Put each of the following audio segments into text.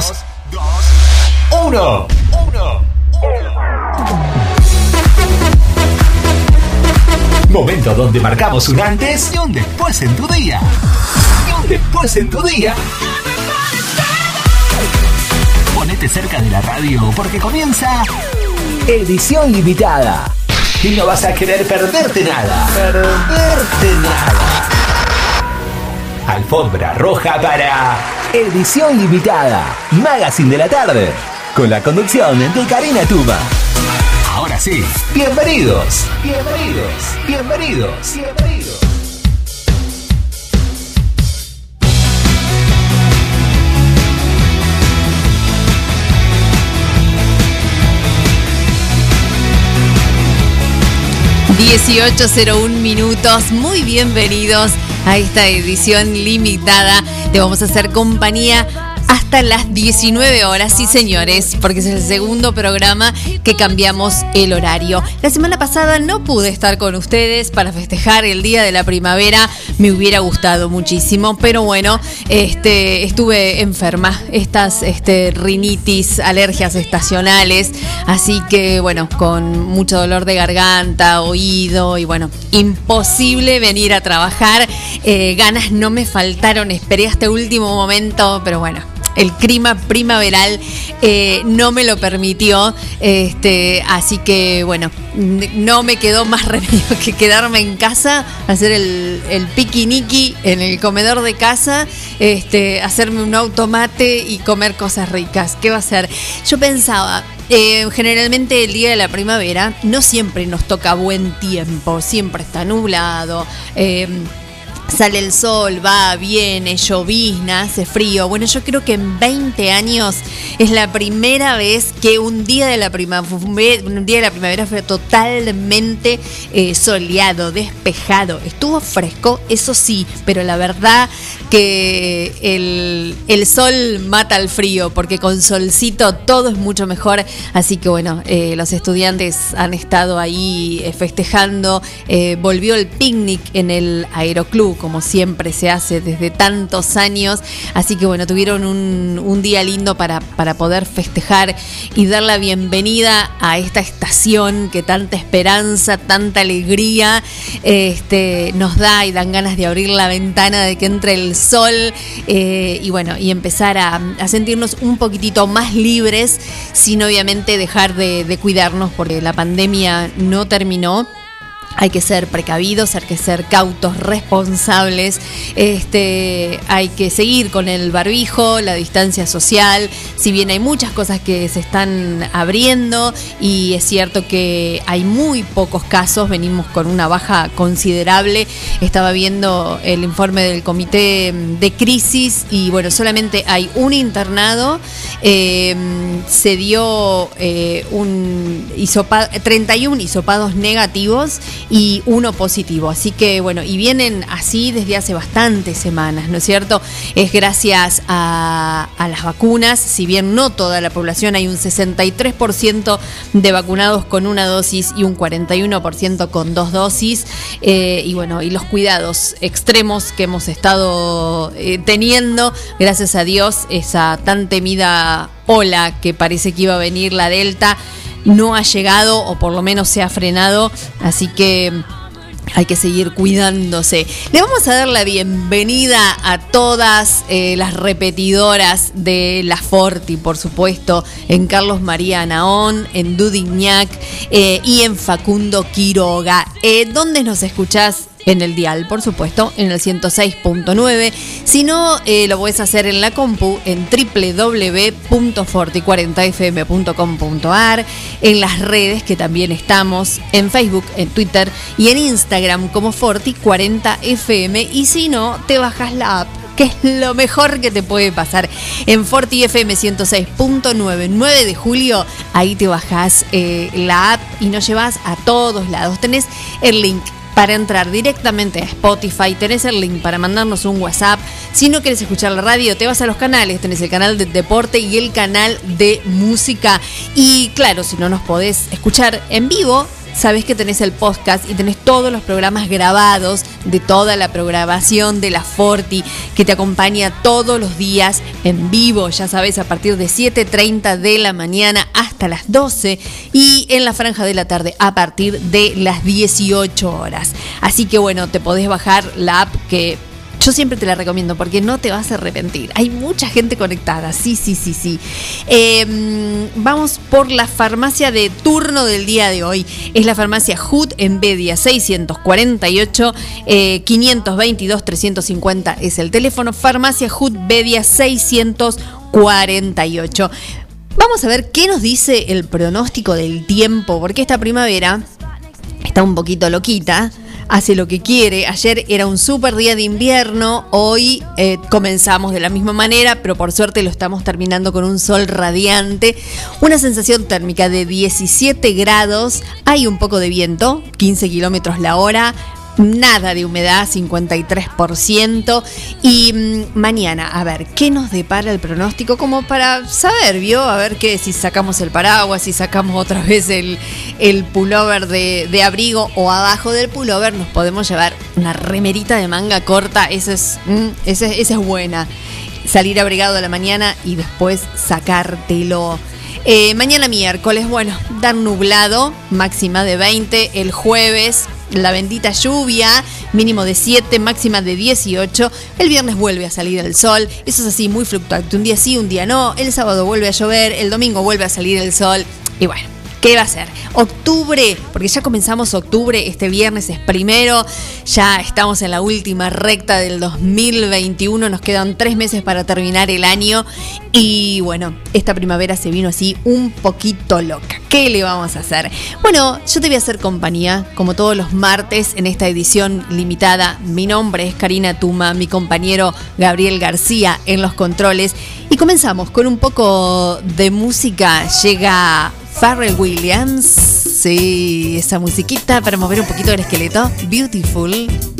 2, 1. 1. Momento donde marcamos un antes y un después en tu día. Y un después en tu día. Ponete cerca de la radio porque comienza edición limitada. Y no vas a querer perderte nada. Perderte nada. Alfombra roja para edición limitada. Magazine de la tarde. Con la conducción de Karina Tuma. Ahora sí, bienvenidos, bienvenidos, bienvenidos, bienvenidos. ...18.01 minutos... ...muy bienvenidos a esta edición limitada... ...te vamos a hacer compañía hasta las 19 horas, sí señores, porque es el segundo programa que cambiamos el horario. La semana pasada no pude estar con ustedes para festejar el Día de la Primavera, me hubiera gustado muchísimo, pero bueno, este, estuve enferma, estas este, rinitis, alergias estacionales, así que bueno, con mucho dolor de garganta, oído y bueno, imposible venir a trabajar, eh, ganas no me faltaron, esperé hasta último momento, pero bueno el clima primaveral eh, no me lo permitió. Este, así que bueno, no me quedó más remedio que quedarme en casa, hacer el, el piquiniqui en el comedor de casa, este, hacerme un automate y comer cosas ricas. ¿Qué va a ser? Yo pensaba, eh, generalmente el día de la primavera no siempre nos toca buen tiempo, siempre está nublado. Eh, sale el sol, va, viene, llovizna, hace frío. Bueno, yo creo que en 20 años es la primera vez que un día de la primavera, un día de la primavera fue totalmente eh, soleado, despejado. Estuvo fresco, eso sí, pero la verdad que el, sol mata al frío, porque con solcito todo es mucho mejor. Así que bueno, eh, los estudiantes han estado ahí eh, festejando. volvió el picnic en el aeroclub como siempre se hace desde tantos años. Así que bueno, tuvieron un, día lindo para, para poder festejar y dar la bienvenida a esta estación que tanta esperanza, tanta alegría este, nos da y dan ganas de abrir la ventana, de que entre el sol eh, y bueno, y empezar a, sentirnos un poquitito más libres sin obviamente dejar de cuidarnos porque la pandemia no terminó hay que ser precavidos, hay que ser cautos, responsables, este, hay que seguir con el barbijo, la distancia social, si bien hay muchas cosas que se están abriendo y es cierto que hay muy pocos casos, venimos con una baja considerable, estaba viendo el informe del comité de crisis y bueno, solamente hay un internado, eh, se dio eh, un 31 hisopados negativos, y uno positivo. Así que bueno, y vienen así desde hace bastantes semanas, ¿no es cierto? Es gracias a, las vacunas, si bien no toda la población, hay un 63% de vacunados con una dosis y un 41% con dos dosis. Eh, y bueno, y los cuidados extremos que hemos estado eh, teniendo, gracias a Dios, esa tan temida ola que parece que iba a venir la Delta no ha llegado o por lo menos se ha frenado, así que hay que seguir cuidándose. Le vamos a dar la bienvenida a todas eh, las repetidoras de La Forti, por supuesto, en Carlos María Naón, en Dudignac eh, y en Facundo Quiroga. Eh, ¿Dónde nos escuchás? En el dial, por supuesto, en el 106.9. Si no, eh, lo puedes hacer en la compu en www.forti40fm.com.ar, en las redes que también estamos, en Facebook, en Twitter y en Instagram como Forti40fm. Y si no, te bajas la app que es lo mejor que te puede pasar. En Forti FM 106.9, 9 de julio, ahí te bajas eh, la app y nos llevas a todos lados. Tenés el link para entrar directamente a Spotify, tenés el link para mandarnos un WhatsApp. Si no quieres escuchar la radio, te vas a los canales, tenés el canal de deporte y el canal de música. Y claro, si no nos podés escuchar en vivo, sabes que tenés el podcast y tenés todos los programas grabados de toda la programación de la Forti que te acompaña todos los días en vivo, ya sabes, a partir de 7.30 de la mañana hasta las 12 y en la franja de la tarde a partir de las 18 horas. Así que bueno, te podés bajar la app que yo siempre te la recomiendo porque no te vas a arrepentir. Hay mucha gente conectada, sí, sí, sí, sí. Em, vamos por la farmacia de turno del día de hoy. Es la farmacia HUD en Bedia 648 522 350 es el teléfono. Farmacia HUD Bedia 648. Vamos a ver qué nos dice el pronóstico del tiempo, porque esta primavera está un poquito loquita hace lo que quiere. Ayer era un súper día de invierno, hoy eh, comenzamos de la misma manera, pero por suerte lo estamos terminando con un sol radiante. Una sensación térmica de 17 grados, hay un poco de viento, 15 kilómetros la hora nada de humedad, 53%. Y mm, mañana, a ver, ¿qué nos depara el pronóstico? Como para saber, ¿vio? A ver qué, si sacamos el paraguas, si sacamos otra vez el, el pullover de, abrigo o abajo del pullover nos podemos llevar una remerita de manga corta. Esa es, mm, esa, esa es buena. Salir abrigado a la mañana y después sacártelo. Eh, mañana miércoles, bueno, dar nublado, máxima de 20. El jueves la bendita lluvia, mínimo de 7, máxima de 18. El viernes vuelve a salir el sol, eso es así, muy fluctuante. Un día sí, un día no. El sábado vuelve a llover, el domingo vuelve a salir el sol. Y bueno, ¿Qué va a ser? Octubre, porque ya comenzamos octubre, este viernes es primero, ya estamos en la última recta del 2021, nos quedan tres meses para terminar el año y bueno, esta primavera se vino así un poquito loca. ¿Qué le vamos a hacer? Bueno, yo te voy a hacer compañía, como todos los martes, en esta edición limitada. Mi nombre es Karina Tuma, mi compañero Gabriel García en los controles. Y comenzamos con un poco de música. Llega Farrell Williams. Sí, esa musiquita para mover un poquito el esqueleto. Beautiful.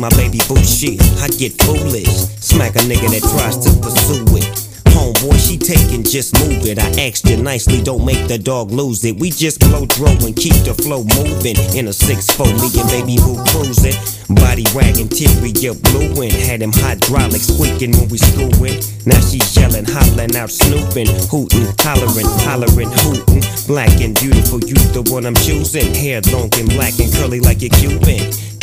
My baby boo shit, I get foolish. Smack a nigga that tries to pursue it. Homeboy, she taking, just move it. I asked you nicely, don't make the dog lose it. We just blow throw and keep the flow moving. In a 6-4, me and baby boo cruising. Body wagging, interior blueing. Had him hydraulic squeaking when we screwing. Now she's yelling, hollering out, snooping, hooting, hollering, hollering, hooting. Black and beautiful, you the one I'm choosing. Hair long and black and curly like a Cuban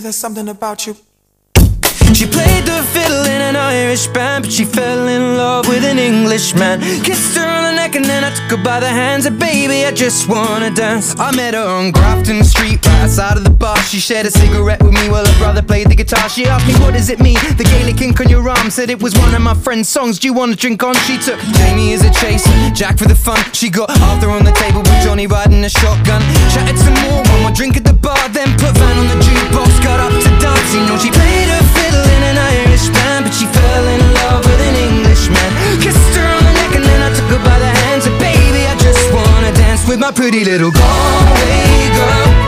There's something about you. She played the fiddle in an Irish band, but she fell in love with an Englishman. Kissed her on the neck and then I by the hands. And baby, I just wanna dance. I met her on Grafton Street, right outside of the bar. She shared a cigarette with me while her brother played the guitar. She asked me, What does it mean? The Gaelic ink on your arm said it was one of my friend's songs. Do you wanna drink on? She took Jamie as a chaser, Jack for the fun. She got Arthur on the table with Johnny riding a shotgun. Chatted some more, one more drink at the bar, then put Van on the jukebox. Got up to dance, you know she played her my pretty little Galway girl.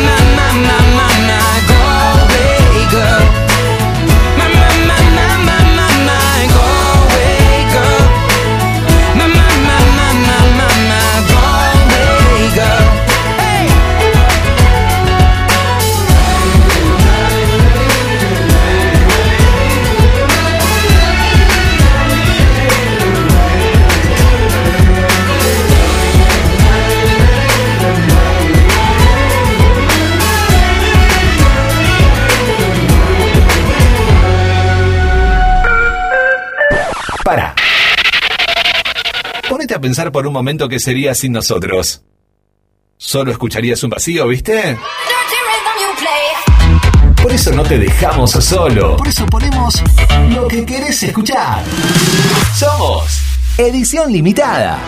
my, my, my, my, my, pensar por un momento qué sería sin nosotros. Solo escucharías un vacío, ¿viste? Por eso no te dejamos solo. Por eso ponemos lo que querés escuchar. Somos Edición Limitada.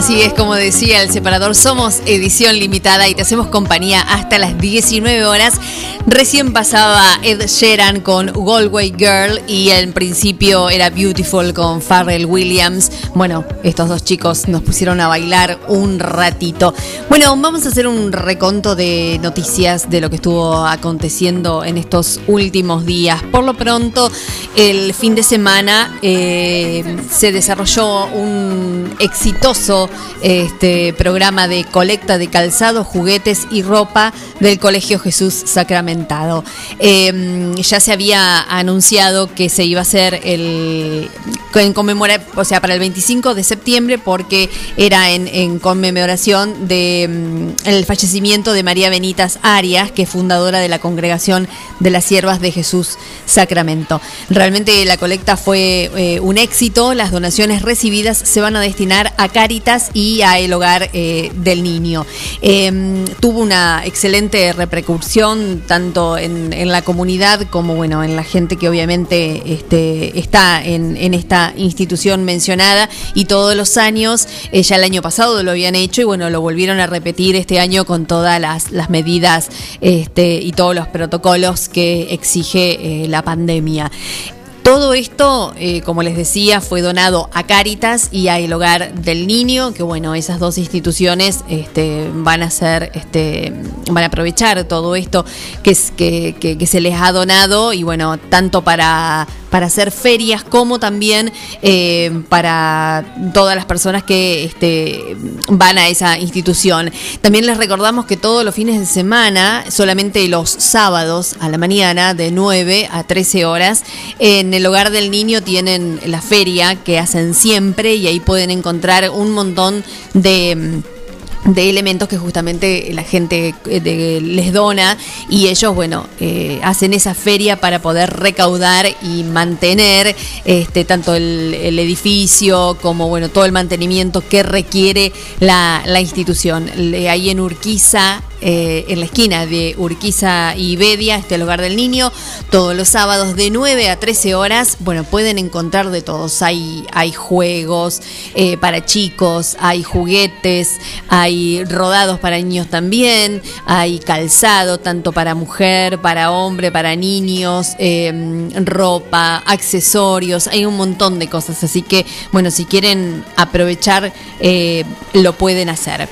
Así es, como decía el separador, somos edición limitada y te hacemos compañía hasta las 19 horas. Recién pasaba Ed Sheeran con Galway Girl y en principio era Beautiful con Pharrell Williams. Bueno, estos dos chicos nos pusieron a bailar un ratito. Bueno, vamos a hacer un reconto de noticias de lo que estuvo aconteciendo en estos últimos días. Por lo pronto, el fin de semana eh, se desarrolló un exitoso este, programa de colecta de calzado, juguetes y ropa del Colegio Jesús Sacramento Em, ya se había anunciado que se iba a hacer el en o sea, para el 25 de septiembre, porque era en, conmemoración de el fallecimiento de María Benitas Arias, que es fundadora de la congregación de las Siervas de Jesús Sacramento. Realmente la colecta fue eh, un éxito, las donaciones recibidas se van a destinar a Y a el hogar eh, del niño. Em, tuvo una excelente repercusión, tanto en, la comunidad como bueno en la gente que obviamente este, está en, esta institución mencionada y todos los años, eh, ya el año pasado lo habían hecho y bueno, lo volvieron a repetir este año con todas las, medidas este, y todos los protocolos que exige eh, la pandemia. Todo esto, eh, como les decía, fue donado a Cáritas y a El Hogar del Niño, que bueno, esas dos instituciones este, van a ser, este, van a aprovechar todo esto que, se les ha donado y bueno, tanto para para hacer ferias como también eh, para todas las personas que este, van a esa institución. También les recordamos que todos los fines de semana, solamente los sábados a la mañana de 9 a 13 horas, en el hogar del niño tienen la feria que hacen siempre y ahí pueden encontrar un montón de de elementos que justamente la gente eh, les dona y ellos, bueno, eh, hacen esa feria para poder recaudar y mantener este, tanto el, edificio como, bueno, todo el mantenimiento que requiere la institución. Ahí en Urquiza eh, en la esquina de Urquiza y Bedia, este lugar del niño, todos los sábados de 9 a 13 horas. Bueno, pueden encontrar de todos. Hay, hay juegos eh, para chicos, hay juguetes, hay rodados para niños también, hay calzado tanto para mujer, para hombre, para niños, em, ropa, accesorios, hay un montón de cosas. Así que, bueno, si quieren aprovechar, eh, lo pueden hacer.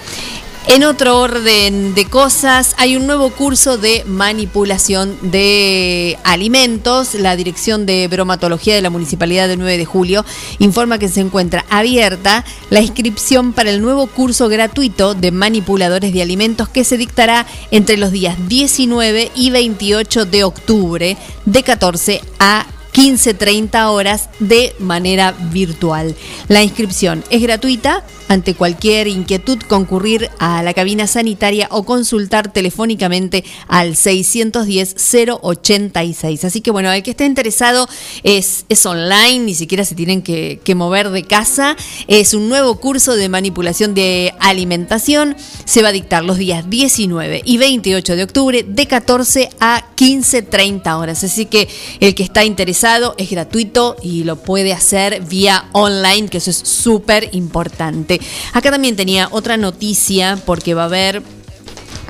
En otro orden de cosas, hay un nuevo curso de manipulación de alimentos. La Dirección de Bromatología de la Municipalidad del 9 de Julio informa que se encuentra abierta la inscripción para el nuevo curso gratuito de manipuladores de alimentos que se dictará entre los días 19 y 28 de octubre de 14 a 15-30 horas de manera virtual. La inscripción es gratuita. Ante cualquier inquietud, concurrir a la cabina sanitaria o consultar telefónicamente al 610-086. Así que bueno, el que esté interesado es, es online, ni siquiera se tienen que, que mover de casa. Es un nuevo curso de manipulación de alimentación. Se va a dictar los días 19 y 28 de octubre de 14 a 15-30 horas. Así que el que está interesado es gratuito y lo puede hacer vía online, que eso es súper importante. Acá también tenía otra noticia porque va a haber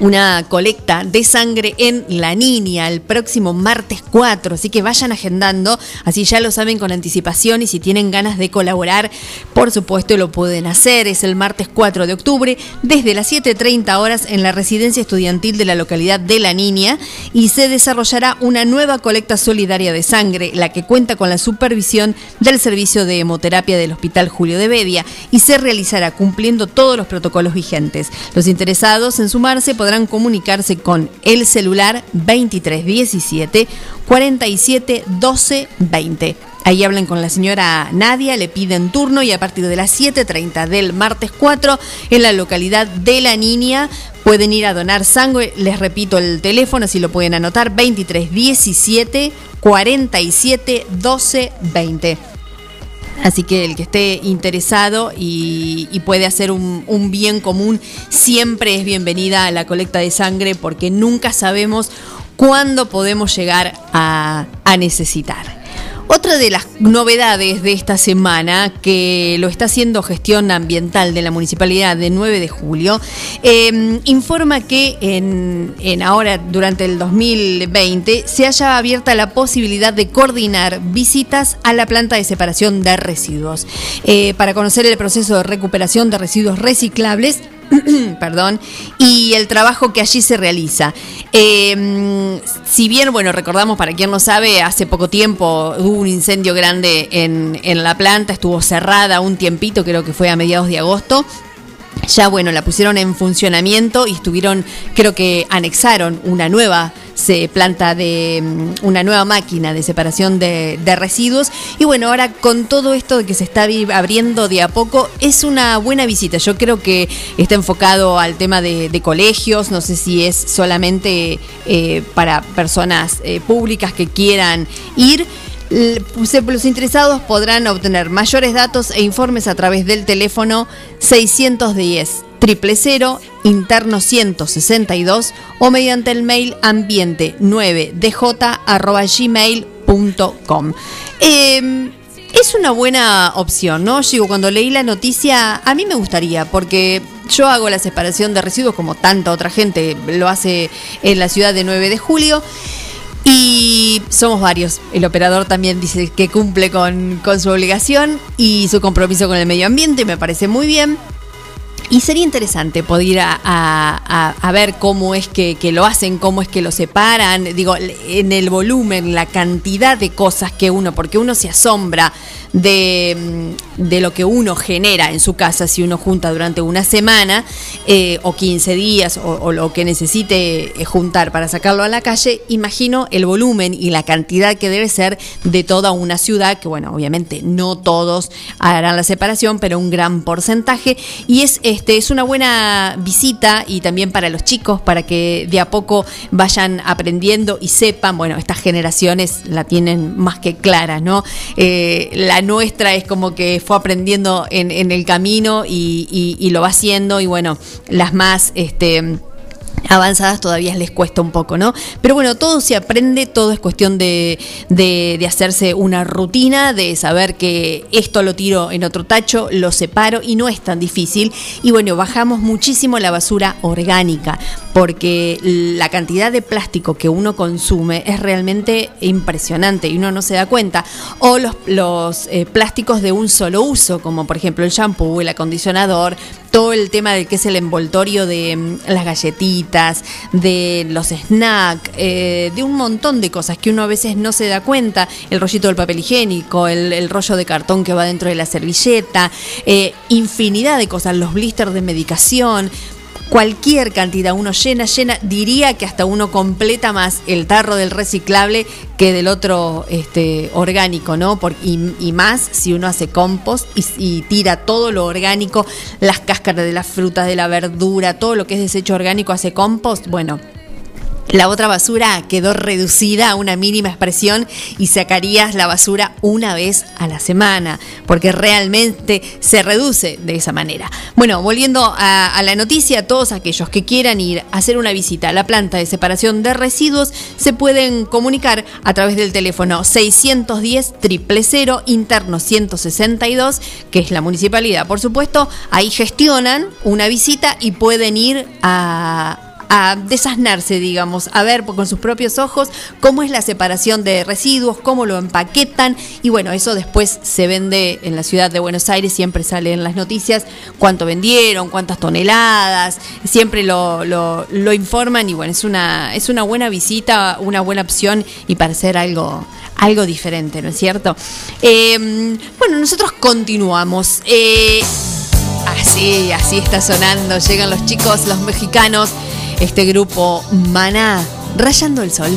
una colecta de sangre en La Niña el próximo martes 4, así que vayan agendando, así ya lo saben con anticipación y si tienen ganas de colaborar, por supuesto lo pueden hacer. Es el martes 4 de octubre desde las 7.30 horas en la residencia estudiantil de la localidad de La Niña y se desarrollará una nueva colecta solidaria de sangre, la que cuenta con la supervisión del servicio de hemoterapia del Hospital Julio de Bedia y se realizará cumpliendo todos los protocolos vigentes. Los interesados en sumarse podrán podrán comunicarse con el celular 2317 47 12 20. Ahí hablan con la señora Nadia, le piden turno y a partir de las 7.30 del martes 4 en la localidad de La Niña pueden ir a donar sangre. Les repito el teléfono, si lo pueden anotar, 2317 47 12 20. Así que el que esté interesado y, puede hacer un, bien común siempre es bienvenida a la colecta de sangre porque nunca sabemos cuándo podemos llegar a, necesitar. Otra de las novedades de esta semana, que lo está haciendo gestión ambiental de la municipalidad de 9 de julio, em, informa que en, en, ahora, durante el 2020, se haya abierta la posibilidad de coordinar visitas a la planta de separación de residuos. Eh, para conocer el proceso de recuperación de residuos reciclables, perdón, y el trabajo que allí se realiza. Em, si bien, bueno, recordamos para quien no sabe, hace poco tiempo hubo un incendio grande en, en la planta, estuvo cerrada un tiempito, creo que fue a mediados de agosto, ya bueno, la pusieron en funcionamiento y estuvieron, creo que anexaron una nueva se planta de mm, una nueva máquina de separación de, residuos. Y bueno, ahora con todo esto de que se está abriendo de a poco, es una buena visita. Yo creo que está enfocado al tema de, colegios, no sé si es solamente eh, para personas eh, públicas que quieran ir. Los interesados podrán obtener mayores datos e informes a través del teléfono 610 000 interno 162 o mediante el mail ambiente 9dj gmail.com. Em, es una buena opción, ¿no? Digo, cuando leí la noticia, a mí me gustaría, porque yo hago la separación de residuos como tanta otra gente lo hace en la ciudad de 9 de julio. Y somos varios. El operador también dice que cumple con, con su obligación y su compromiso con el medio ambiente, me parece muy bien. Y sería interesante poder ir a, ver cómo es que, lo hacen, cómo es que lo separan, digo, en el volumen, la cantidad de cosas que uno, porque uno se asombra de, de lo que uno genera en su casa si uno junta durante una semana eh, o 15 días o, lo que necesite eh, juntar para sacarlo a la calle, imagino el volumen y la cantidad que debe ser de toda una ciudad, que bueno, obviamente no todos harán la separación, pero un gran porcentaje. Y es este, es una buena visita y también para los chicos, para que de a poco vayan aprendiendo y sepan, bueno, estas generaciones la tienen más que clara, ¿no? Eh, la nuestra es como que fue aprendiendo en, el camino y, y, lo va haciendo y bueno, las más, este, avanzadas todavía les cuesta un poco, ¿no? Pero bueno, todo se aprende, todo es cuestión de, de, hacerse una rutina, de saber que esto lo tiro en otro tacho, lo separo y no es tan difícil. Y bueno, bajamos muchísimo la basura orgánica, porque la cantidad de plástico que uno consume es realmente impresionante y uno no se da cuenta. O los, los eh, plásticos de un solo uso, como por ejemplo el shampoo, el acondicionador, todo el tema del que es el envoltorio de mm, las galletitas, de los snacks, eh, de un montón de cosas que uno a veces no se da cuenta, el rollito del papel higiénico, el, rollo de cartón que va dentro de la servilleta, eh, infinidad de cosas, los blisters de medicación cualquier cantidad, uno llena, llena, diría que hasta uno completa más el tarro del reciclable que del otro este, orgánico, ¿no? y, más si uno hace compost y, tira todo lo orgánico, las cáscaras de las frutas, de la verdura, todo lo que es desecho orgánico hace compost, bueno, la otra basura quedó reducida a una mínima expresión y sacarías la basura una vez a la semana, porque realmente se reduce de esa manera. Bueno, volviendo a, la noticia, todos aquellos que quieran ir a hacer una visita a la planta de separación de residuos se pueden comunicar a través del teléfono 610 000 interno 162, que es la municipalidad, por supuesto. Ahí gestionan una visita y pueden ir a a desasnarse, digamos, a ver con sus propios ojos cómo es la separación de residuos, cómo lo empaquetan y bueno, eso después se vende en la ciudad de Buenos Aires, siempre sale en las noticias cuánto vendieron, cuántas toneladas, siempre lo, lo, informan y bueno, es una, es una buena visita, una buena opción y para hacer algo, algo diferente, ¿no es cierto? Em, bueno, nosotros continuamos. Eh, así, así está sonando, llegan los chicos, los mexicanos este grupo Maná, Rayando el Sol.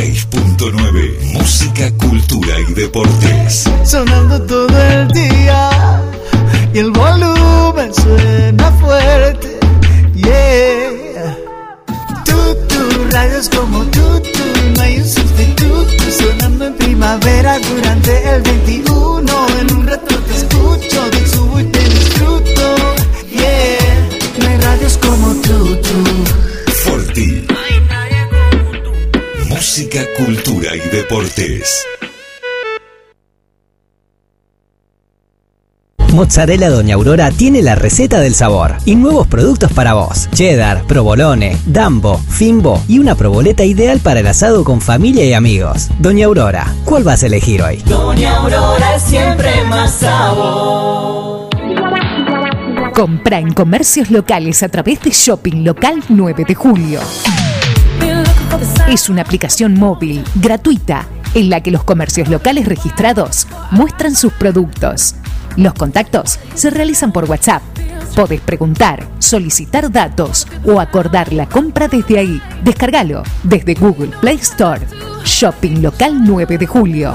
106.9. Música, cultura y deportes. Sonando todo el día. Y el Mozzarella Doña Aurora tiene la receta del sabor y nuevos productos para vos. Cheddar, provolone, dambo, fimbo y una proboleta ideal para el asado con familia y amigos. Doña Aurora, ¿cuál vas a elegir hoy? Doña Aurora es siempre más sabor. Compra en comercios locales a través de Shopping Local 9 de Julio. Es una aplicación móvil, gratuita, en la que los comercios locales registrados muestran sus productos. Los contactos se realizan por WhatsApp. Podés preguntar, solicitar datos o acordar la compra desde ahí. Descárgalo desde Google Play Store. Shopping Local 9 de Julio.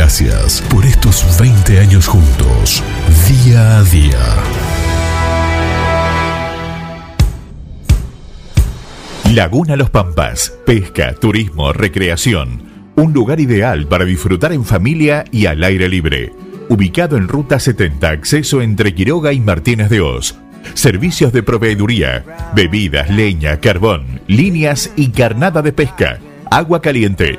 Gracias por estos 20 años juntos, día a día. Laguna Los Pampas, pesca, turismo, recreación. Un lugar ideal para disfrutar en familia y al aire libre. Ubicado en Ruta 70, acceso entre Quiroga y Martínez de Oz. Servicios de proveeduría, bebidas, leña, carbón, líneas y carnada de pesca. Agua caliente,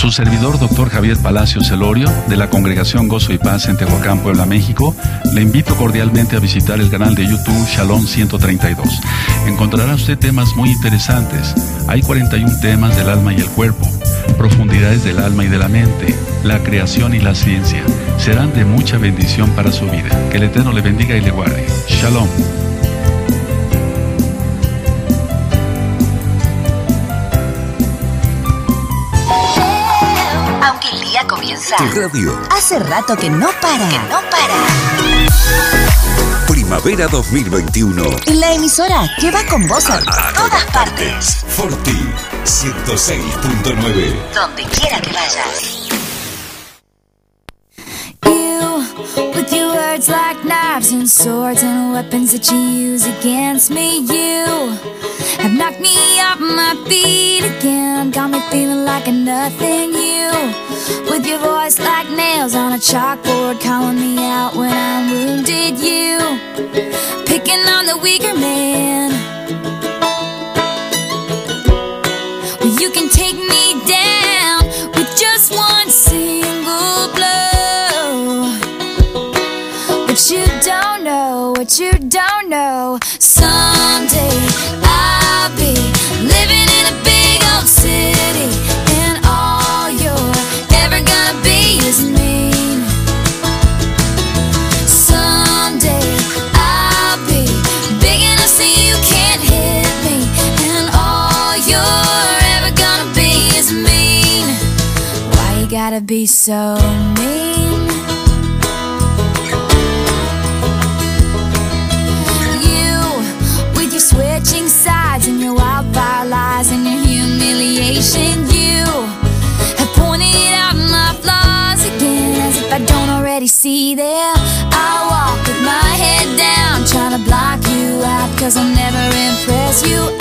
Su servidor, doctor Javier Palacio Celorio, de la Congregación Gozo y Paz en Tehuacán, Puebla, México, le invito cordialmente a visitar el canal de YouTube Shalom 132. Encontrará usted temas muy interesantes. Hay 41 temas del alma y el cuerpo, profundidades del alma y de la mente, la creación y la ciencia. Serán de mucha bendición para su vida. Que el Eterno le bendiga y le guarde. Shalom. El día comienza. Tu radio. Hace rato que no para. Que no para. Primavera 2021. La emisora que va con vos a, todas partes. Forti 106.9. Donde quiera que vayas. With your words like knives and swords and weapons that you use against me, you have knocked me off my feet again. Got me feeling like a nothing. You, with your voice like nails on a chalkboard, calling me out when I'm wounded. You, picking on the weaker man. Well, you can take me down with just one single blow. But you don't know, what you don't know. Be so mean? You, with your switching sides and your wildfire lies and your humiliation, you have pointed out my flaws again as if I don't already see them. I walk with my head down, trying to block you out, cause I'll never impress you.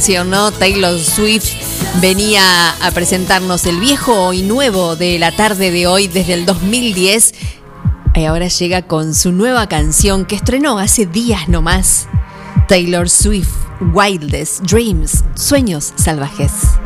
Taylor Swift venía a presentarnos el viejo y nuevo de la tarde de hoy desde el 2010 y ahora llega con su nueva canción que estrenó hace días nomás. Taylor Swift, Wildest Dreams, Sueños Salvajes.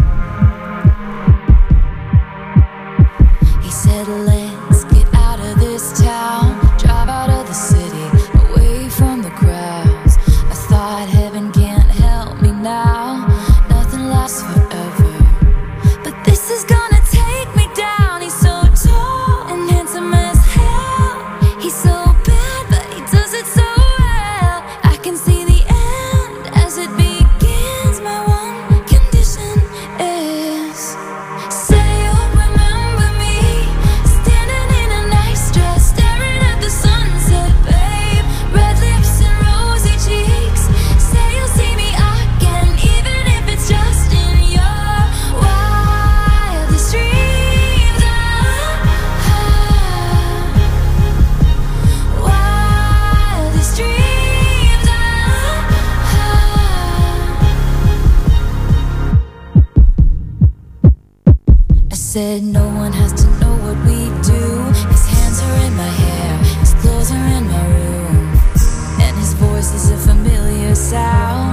Said no one has to know what we do. His hands are in my hair, his clothes are in my room, and his voice is a familiar sound.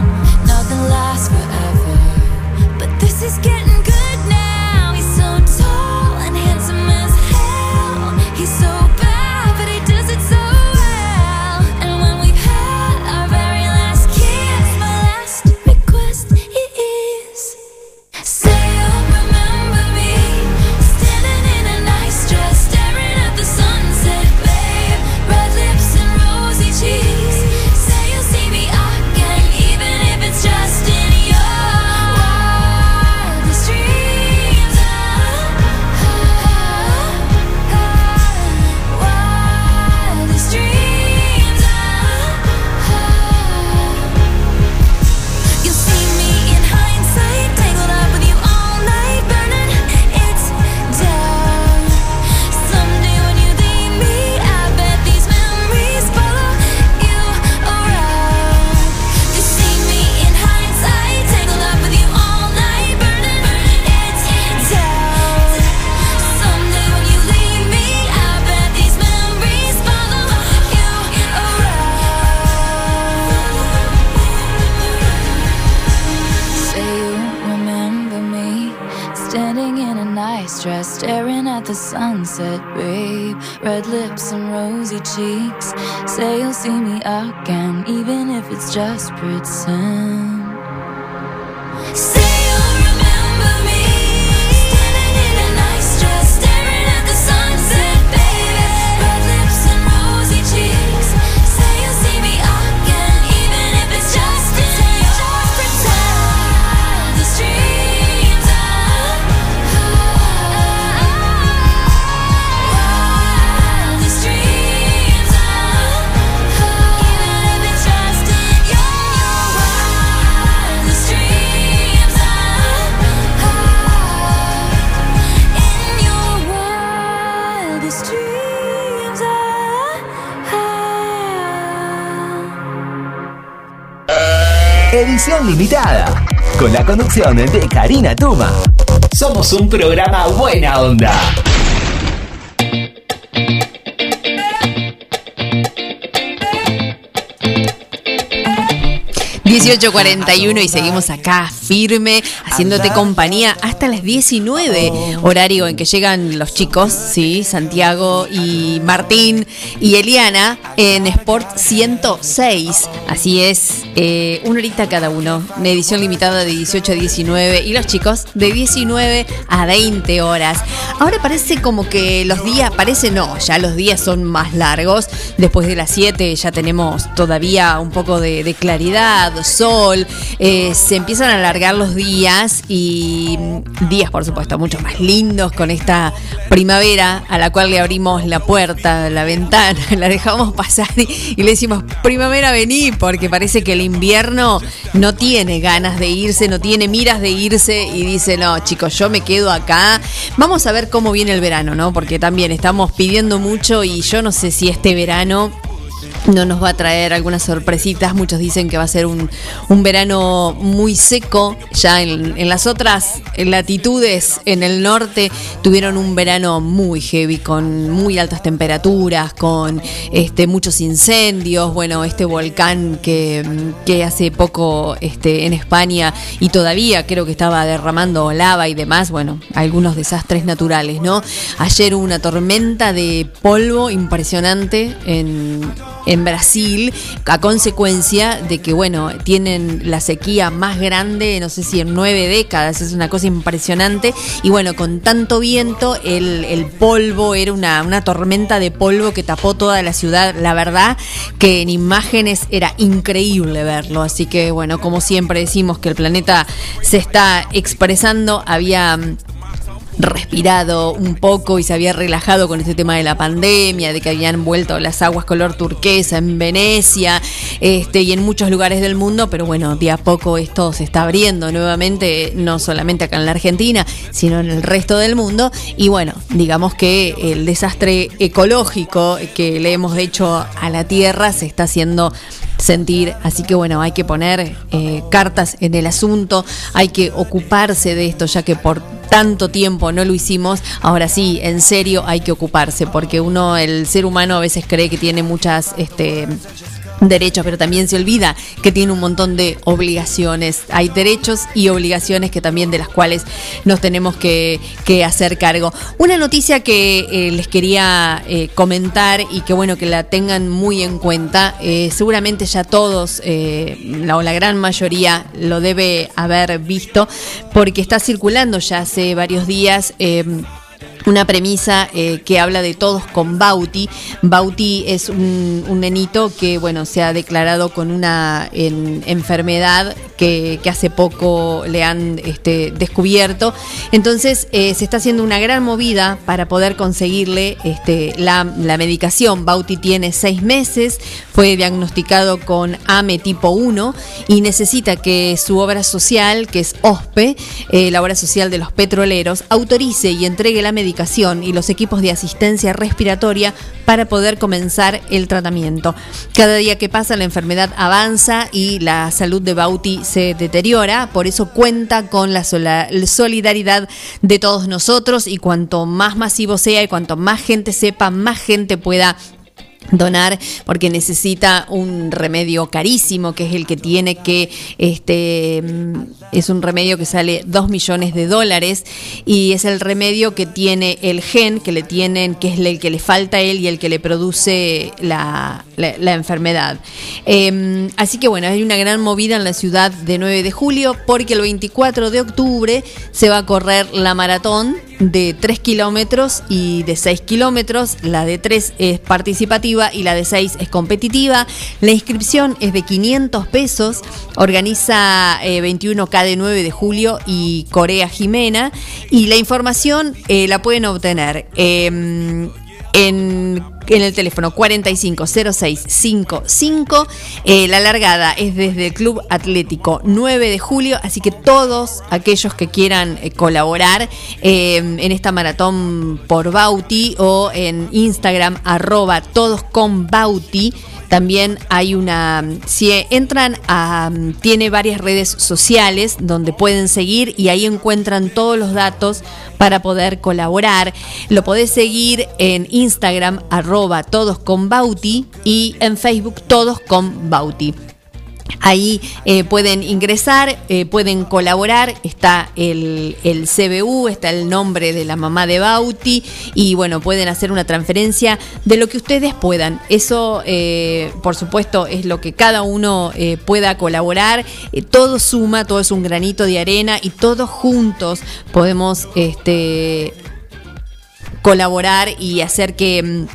It's just pretend. Edición limitada. Con la conducción de Karina Tuma. Somos un programa buena onda. 18.41 y seguimos acá firme, haciéndote compañía hasta las 19, horario en que llegan los chicos, sí, Santiago y Martín y Eliana en Sport 106. Así es, eh, una horita cada uno, una edición limitada de 18 a 19 y los chicos de 19 a 20 horas. Ahora parece como que los días, parece no, ya los días son más largos. Después de las 7 ya tenemos todavía un poco de, de claridad, sol, eh, se empiezan a alargar los días y mm, días, por supuesto, mucho más lindos con esta primavera a la cual le abrimos la puerta, la ventana, la dejamos pasar y, y le decimos, primavera vení, porque parece que el invierno no tiene ganas de irse, no tiene miras de irse y dice, no, chicos, yo me quedo acá. Vamos a ver cómo viene el verano, ¿no? Porque también estamos pidiendo mucho y yo no sé si este verano no nos va a traer algunas sorpresitas. Muchos dicen que va a ser un, un verano muy seco. Ya en, en, las otras latitudes, en el norte, tuvieron un verano muy heavy, con muy altas temperaturas, con este, muchos incendios. Bueno, este volcán que, que hace poco este, en España y todavía creo que estaba derramando lava y demás. Bueno, algunos desastres naturales, ¿no? Ayer hubo una tormenta de polvo impresionante en en Brasil a consecuencia de que, bueno, tienen la sequía más grande, no sé si en nueve décadas, es una cosa impresionante. Y bueno, con tanto viento, el, el polvo era una, una tormenta de polvo que tapó toda la ciudad. La verdad que en imágenes era increíble verlo. Así que, bueno, como siempre decimos que el planeta se está expresando, había respirado un poco y se había relajado con este tema de la pandemia, de que habían vuelto las aguas color turquesa en Venecia este, y en muchos lugares del mundo, pero bueno, de a poco esto se está abriendo nuevamente, no solamente acá en la Argentina, sino en el resto del mundo. Y bueno, digamos que el desastre ecológico que le hemos hecho a la Tierra se está haciendo sentir. Así que bueno, hay que poner eh, cartas en el asunto, hay que ocuparse de esto, ya que por tanto tiempo no lo hicimos, ahora sí, en serio hay que ocuparse, porque uno, el ser humano a veces cree que tiene muchas, este, derechos, pero también se olvida que tiene un montón de obligaciones. Hay derechos y obligaciones que también de las cuales nos tenemos que, hacer cargo. Una noticia que eh, les quería eh, comentar y que bueno que la tengan muy en cuenta, eh, seguramente ya todos, o la gran mayoría, lo debe haber visto, porque está circulando ya hace varios días una premisa eh, que habla de todos con Bauti. Bauti es un, un, nenito que, bueno, se ha declarado con una enfermedad que, hace poco le han este, descubierto. Entonces, eh, se está haciendo una gran movida para poder conseguirle este, la, la, medicación. Bauti tiene seis meses, fue diagnosticado con AME tipo 1 y necesita que su obra social, que es OSPE, eh, la obra social de los petroleros, autorice y entregue la medicación y los equipos de asistencia respiratoria para poder comenzar el tratamiento. Cada día que pasa la enfermedad avanza y la salud de Bauti se deteriora, por eso cuenta con la solidaridad de todos nosotros y cuanto más masivo sea y cuanto más gente sepa, más gente pueda donar porque necesita un remedio carísimo que es el que tiene que este mm, es un remedio que sale 2 millones de dólares y es el remedio que tiene el gen que le tienen que es el que le falta a él y el que le produce la, la, enfermedad. Em, así que bueno hay una gran movida en la ciudad de 9 de julio porque el 24 de octubre se va a correr la maratón de 3 kilómetros y de 6 kilómetros. La de 3 es participativa y la de 6 es competitiva. La inscripción es de 500 pesos. Organiza 21K eh, de 9 de julio y Corea Jimena. Y la información eh, la pueden obtener em, en, el teléfono 450655. Eh, la largada es desde el Club Atlético 9 de julio, así que todos aquellos que quieran eh, colaborar eh, en esta maratón por Bauti o en Instagram arroba todos con Bauti también hay una, si entran tiene varias redes sociales donde pueden seguir y ahí encuentran todos los datos para poder colaborar. Lo podés seguir en Instagram arroba todos con Bauti y en Facebook todos con Bauti. Ahí eh, pueden ingresar, eh, pueden colaborar, está el, el, CBU, está el nombre de la mamá de Bauti y bueno, pueden hacer una transferencia de lo que ustedes puedan. Eso, eh, por supuesto, es lo que cada uno pueda colaborar. todo suma, todo es un granito de arena y todos juntos podemos este, colaborar y hacer que mm,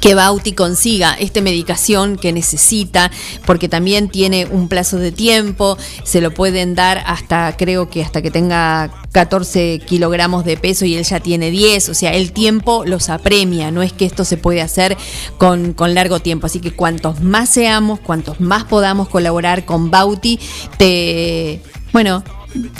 que Bauti consiga esta medicación que necesita, porque también tiene un plazo de tiempo, se lo pueden dar hasta, creo que hasta que tenga 14 kilogramos de peso y él ya tiene 10, o sea, el tiempo los apremia, no es que esto se puede hacer con, con largo tiempo, así que cuantos más seamos, cuantos más podamos colaborar con Bauti, te, bueno,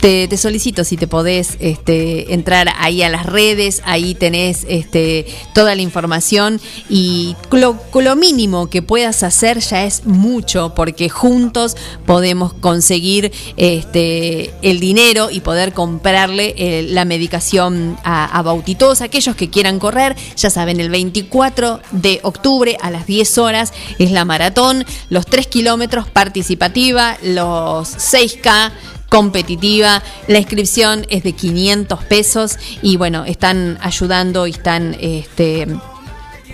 te, solicito si te podés este, entrar ahí a las redes, ahí tenés este, toda la información y lo, lo mínimo que puedas hacer ya es mucho porque juntos podemos conseguir este, el dinero y poder comprarle eh, la medicación a, a Bauti. Todos aquellos que quieran correr, ya saben, el 24 de octubre a las 10 horas es la maratón, los 3 kilómetros participativa, los 6K competitiva. La inscripción es de 500 pesos y bueno, están ayudando y están este,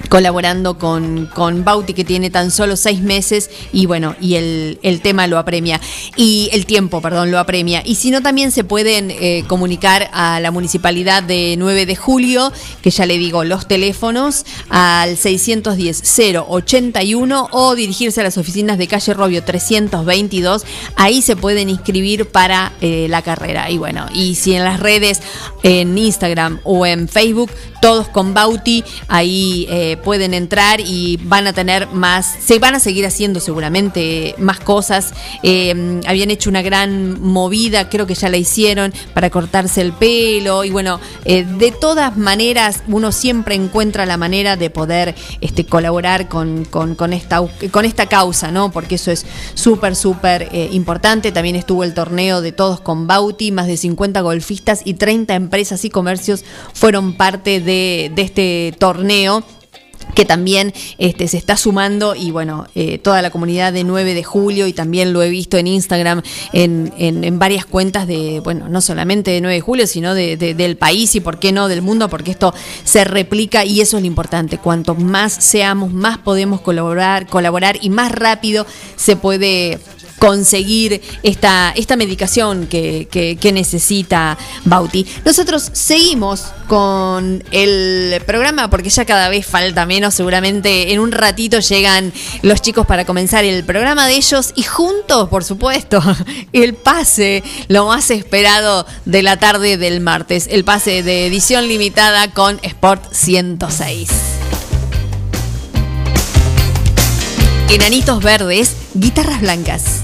colaborando con, con Bauti que tiene tan solo seis meses y bueno, y el, el tema lo apremia. Y el tiempo, perdón, lo apremia. Y si no, también se pueden eh, comunicar a la municipalidad de 9 de julio, que ya le digo, los teléfonos al 610-081 o dirigirse a las oficinas de calle Robio 322. Ahí se pueden inscribir para eh, la carrera. Y bueno, y si en las redes, en Instagram o en Facebook, todos con Bauti, ahí eh, pueden entrar y van a tener más, se van a seguir haciendo seguramente más cosas. Eh, habían hecho una gran movida, creo que ya la hicieron, para cortarse el pelo. Y bueno, eh, de todas maneras, uno siempre encuentra la manera de poder este, colaborar con, con, esta, con esta causa, ¿no? Porque eso es súper, súper eh, importante. También estuvo el torneo de todos con Bauti, más de 50 golfistas y 30 empresas y comercios fueron parte de este torneo que también este, se está sumando y bueno, eh, toda la comunidad de 9 de julio y también lo he visto en Instagram en, en, en varias cuentas de, bueno, no solamente de 9 de julio, sino de, de, del país y por qué no del mundo, porque esto se replica y eso es lo importante. Cuanto más seamos, más podemos colaborar, colaborar y más rápido se puede conseguir esta, esta medicación que, que, que, necesita Bauti. Nosotros seguimos con el programa porque ya cada vez falta menos, seguramente en un ratito llegan los chicos para comenzar el programa de ellos y juntos, por supuesto, el pase, lo más esperado de la tarde del martes, el pase de edición limitada con Sport 106. Enanitos verdes, guitarras blancas.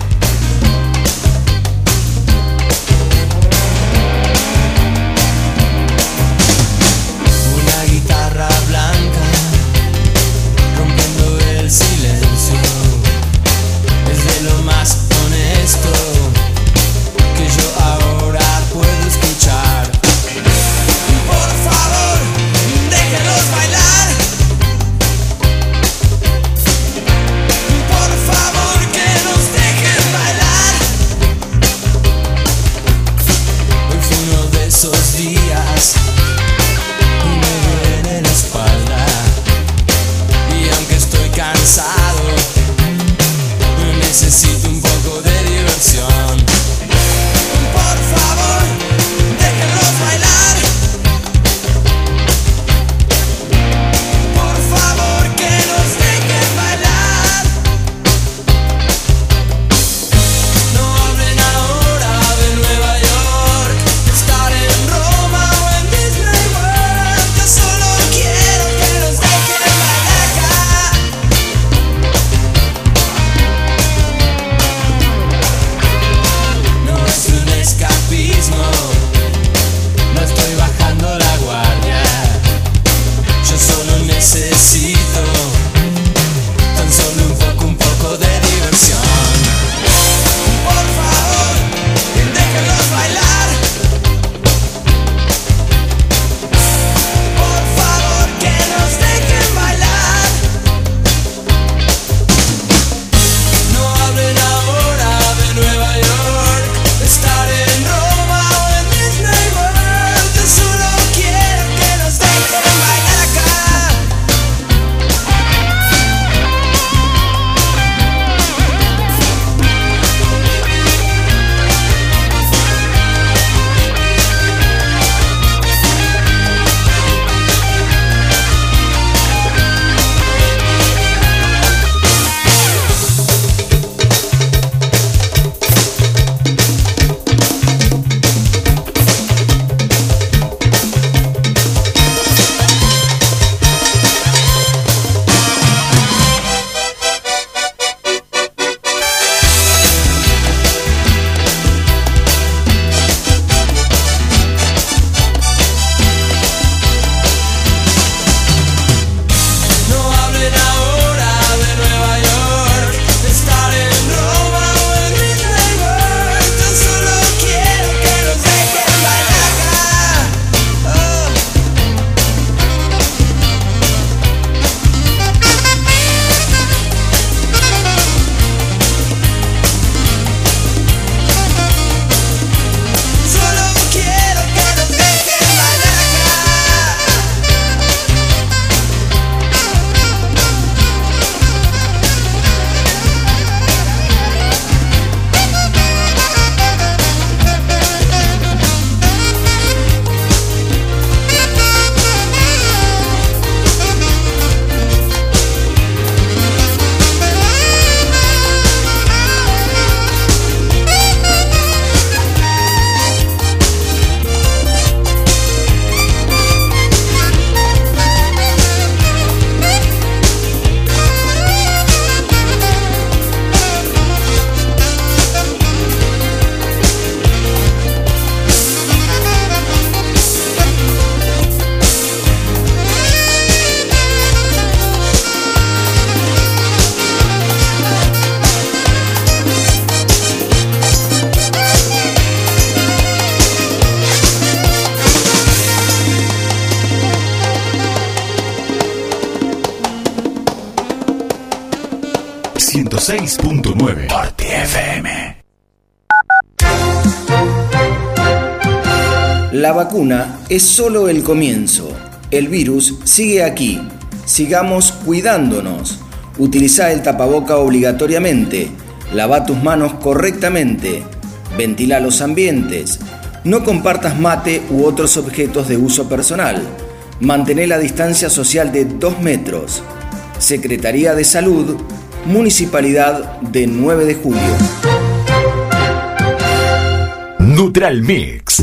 Es solo el comienzo. El virus sigue aquí. Sigamos cuidándonos. Utiliza el tapaboca obligatoriamente. Lava tus manos correctamente. Ventila los ambientes. No compartas mate u otros objetos de uso personal. Mantén la distancia social de 2 metros. Secretaría de Salud, Municipalidad de 9 de Julio. Neutral Mix.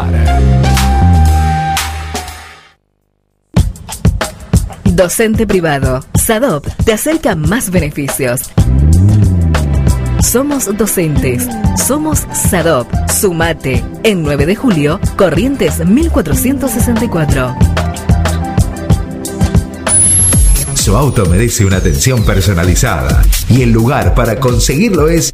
Docente privado. SADOP te acerca más beneficios. Somos docentes. Somos SADOP. Sumate. En 9 de julio, Corrientes 1464. Su auto merece una atención personalizada y el lugar para conseguirlo es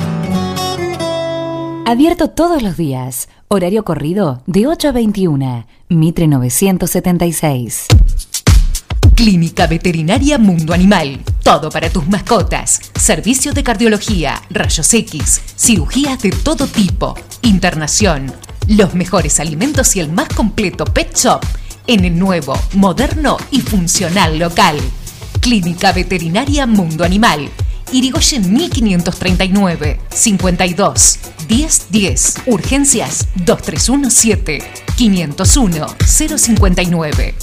Abierto todos los días. Horario corrido de 8 a 21. Mitre 976. Clínica Veterinaria Mundo Animal. Todo para tus mascotas. Servicios de cardiología, rayos X, cirugías de todo tipo, internación, los mejores alimentos y el más completo pet shop en el nuevo, moderno y funcional local. Clínica Veterinaria Mundo Animal. Irigoyen 1539 52 1010 Urgencias 2317 501 059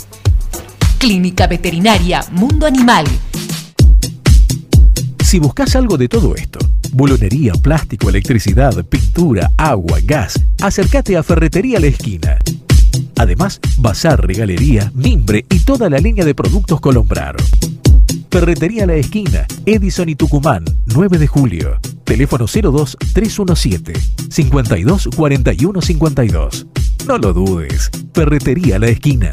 Clínica Veterinaria Mundo Animal Si buscas algo de todo esto, bulonería, plástico, electricidad, pintura, agua, gas, acércate a Ferretería La Esquina. Además, bazar, regalería, mimbre y toda la línea de productos Colombrar. Ferretería La Esquina, Edison y Tucumán, 9 de julio. Teléfono 02 317 52 41 52. No lo dudes. Ferretería La Esquina.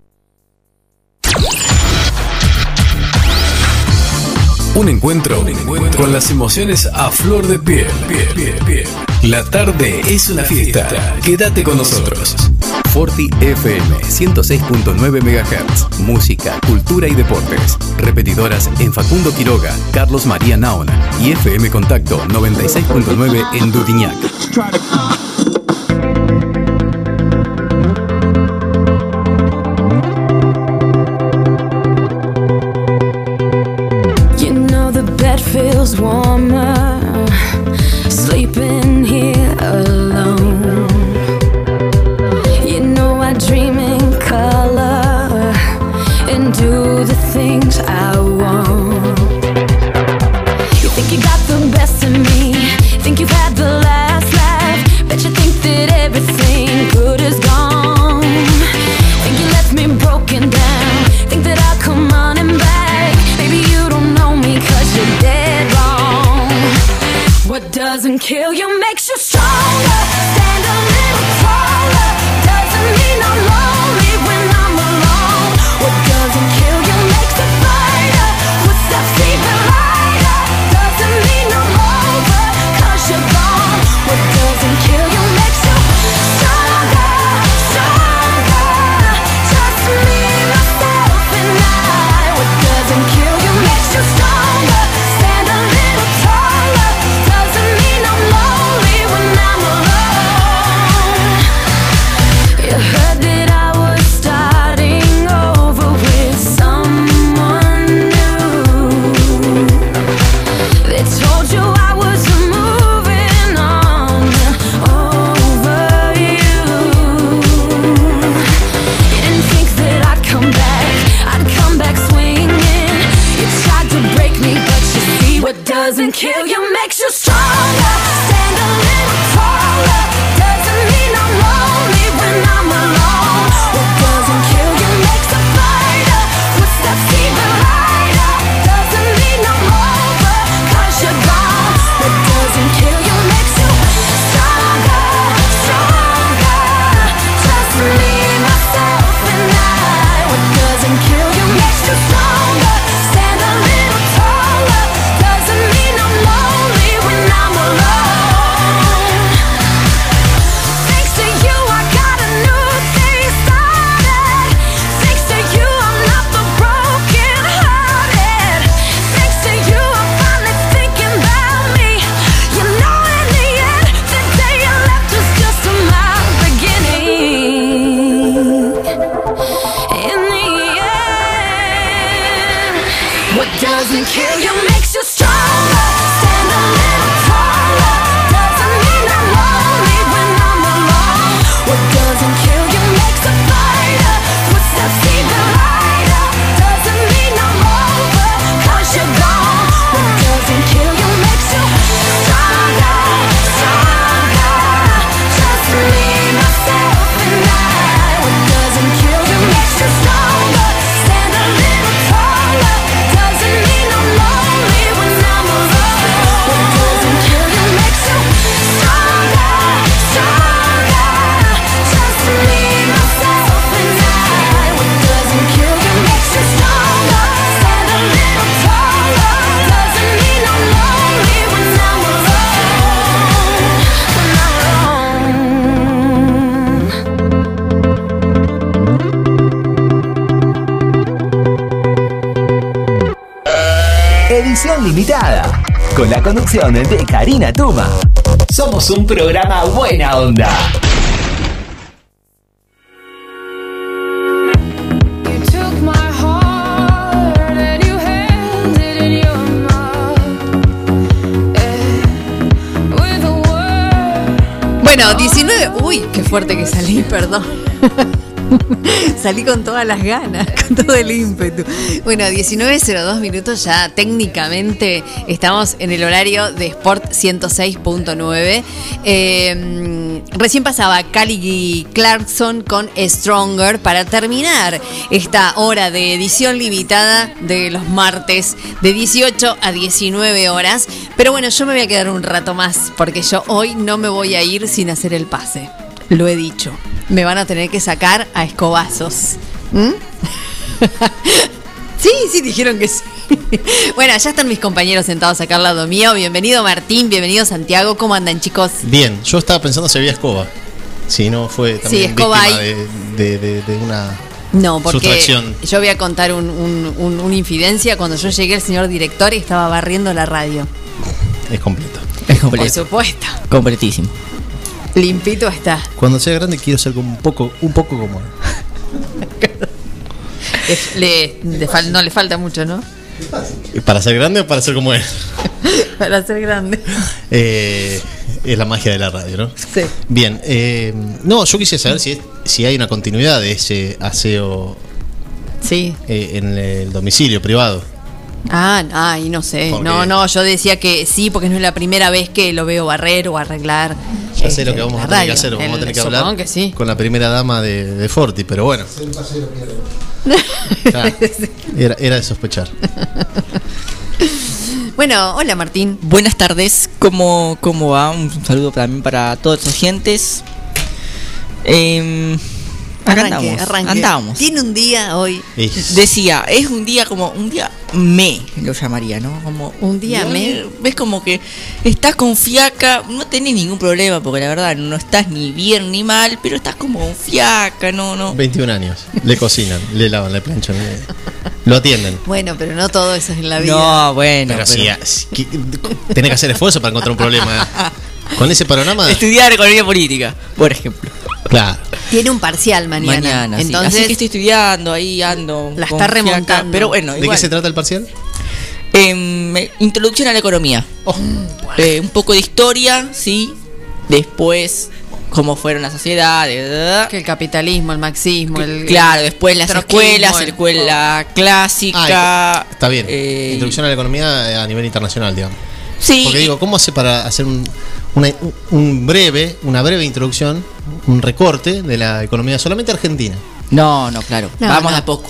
Un encuentro, con las emociones a flor de piel. La tarde es una fiesta. Quédate con nosotros. Forti FM 106.9 MHz. Música, cultura y deportes. Repetidoras en Facundo Quiroga, Carlos María Naona y FM Contacto 96.9 en Dudiñac. Con la conducción de Karina Tuma. Somos un programa buena onda. Bueno, 19. Uy, qué fuerte que salí, perdón. Salí con todas las ganas, con todo el ímpetu. Bueno, 19.02 minutos ya técnicamente estamos en el horario de Sport 106.9. Eh, recién pasaba Cali Clarkson con Stronger para terminar esta hora de edición limitada de los martes de 18 a 19 horas. Pero bueno, yo me voy a quedar un rato más porque yo hoy no me voy a ir sin hacer el pase. Lo he dicho. Me van a tener que sacar a escobazos. ¿Mm? sí, sí, dijeron que sí. bueno, ya están mis compañeros sentados acá al lado mío. Bienvenido Martín, bienvenido Santiago. ¿Cómo andan chicos? Bien, yo estaba pensando si había escoba. Si no fue también escoba víctima hay. de, de- de- de una No, porque sustracción. yo voy a contar un- un- un- una infidencia. Cuando yo llegué, el señor director estaba barriendo la radio. Es completo. Es Por completo. supuesto. Completísimo. Limpito está. Cuando sea grande quiero ser como un poco, un poco como Es- le- le fal- no le falta mucho, ¿no? ¿Para ser grande o para ser como él? Para ser grande. Eh, es la magia de la radio, ¿no? Sí. Bien, eh, no, yo quisiera saber si, es- si hay una continuidad de ese aseo Sí. eh, en el domicilio privado. Ah, ay, no sé. Porque- No, no, yo decía que sí, porque no es la primera vez que lo veo barrer o arreglar. Ya sé lo este, que vamos a tener que hacer, vamos a tener que hablar que sí. con la primera dama de, de Forti, pero bueno. Claro, era, era de sospechar. Bueno, hola Martín. Buenas tardes, ¿cómo, cómo va? Un saludo también para todos los oyentes. Eh, acá Arranque, andamos, arranque. andamos. Tiene un día hoy. Decía, es un día como un día me, lo llamaría, ¿no? Como un día me. Ves como que estás con fiaca, no tenés ningún problema, porque la verdad no estás ni bien ni mal, pero estás como fiaca, no, no. 21 años. Le cocinan, le lavan, le planchan, le- lo atienden. Bueno, pero no todo eso es en la vida. No, bueno. Pero, sí, sí, que- tenés que hacer esfuerzo para encontrar un problema. Con ese panorama. Estudiar economía política, por ejemplo. Claro. Tiene un parcial mañana. Mañana, sí. Entonces, Así que estoy estudiando, ahí ando. La está fiaca, remontando. Pero bueno, ¿De igual. qué se trata el parcial? Em, eh, introducción a la economía. Oh. Eh, un poco de historia, sí. Después, cómo fueron las sociedades. que el capitalismo, el marxismo, el. Claro, después las escuelas, el- escuela clásica. Está bien. eh, Introducción a la economía eh, a nivel internacional, digamos. Sí. Porque digo, ¿cómo hace para hacer un, una- un breve, una breve introducción, un recorte de la economía solamente argentina? No, no, claro. No, Vamos no. a poco.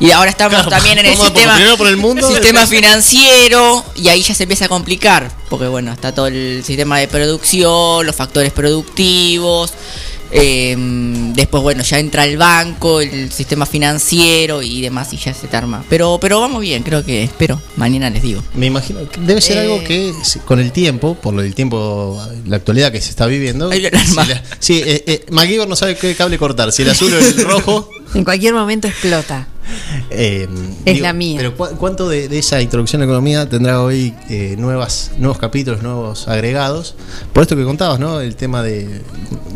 Y ahora estamos Claro, también en el sistema, Primero por el mundo, sistema financiero y ahí ya se empieza a complicar. Porque bueno, está todo el sistema de producción, los factores productivos. Eh, después, bueno, ya entra el banco, el sistema financiero y demás y ya se te arma. Pero, pero vamos bien, creo que espero. Mañana les digo. Me imagino que debe ser Eh. algo que si- con el tiempo, por lo del tiempo, la actualidad que se está viviendo. Hay una alarma. si la- Sí, eh, eh, MacGyver no sabe qué cable cortar, si el azul o el rojo. En cualquier momento explota. Eh, Es la mía. Pero ¿cu- ¿cuánto de, de esa introducción a la economía tendrá hoy eh, nuevas, nuevos capítulos, nuevos agregados? Por esto que contabas, ¿no? El tema de,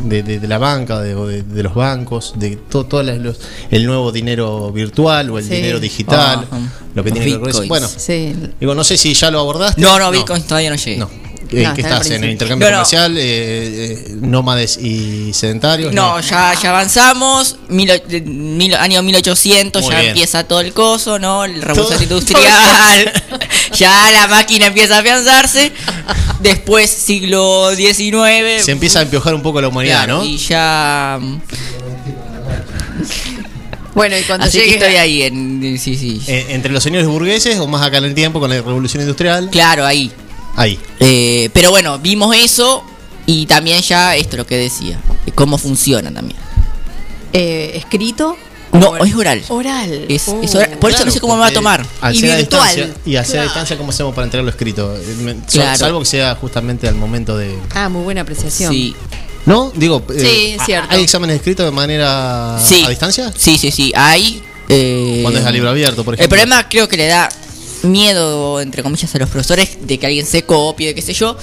de, de- de la banca, de, o de- de los bancos, de todo, todo los- el nuevo dinero virtual o el Sí. dinero digital, lo que los tiene que ver con eso. bitcoins. Bueno, Sí. digo, no sé si ya lo abordaste. No, no, Bitcoin todavía no llegué. No. Eh, No, que estás en el intercambio No, comercial, eh, eh, nómades y sedentarios. No, ya, ya avanzamos, mil, mil- año 1800, Muy ya bien. empieza todo el coso, ¿no? La revolución Todo- industrial, ya la máquina empieza a afianzarse, después siglo XIX. Se empieza a empiojar un poco la humanidad, claro, ¿no? Y ya... Bueno, y cuando Así llegue que estoy ahí, en, sí, sí. Eh, ¿Entre los señores burgueses o más acá en el tiempo con la revolución industrial? Claro, ahí. Ahí. Eh, pero bueno, vimos eso y también ya esto lo que decía, cómo funciona también. eh, escrito. No, es oral. Oral. Es, Oh. es oral. Por eso no sé cómo me va a tomar. Y virtual. distancia, y hacer a Claro. distancia, ¿cómo hacemos para entregarlo escrito? Eh, Claro. Salvo que sea justamente al momento de. Ah, muy buena apreciación. Sí. ¿No? Digo, eh, Sí, cierto. ¿hay exámenes escritos de manera Sí. a distancia? Sí, sí, sí. Hay. eh, Cuando es a libro abierto, por El ejemplo. problema creo que le da miedo, entre comillas, a los profesores de que alguien se copie, de qué sé yo.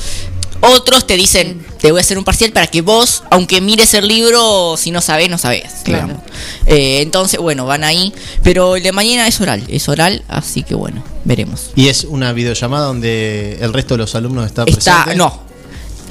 Otros te dicen, te voy a hacer un parcial para que vos, aunque mires el libro, si no sabés, no sabés. Claro. Eh, entonces, bueno, van ahí. Pero el de mañana es oral, es oral, así que bueno, veremos. Y es una videollamada donde el resto de los alumnos está, Está, presente. no,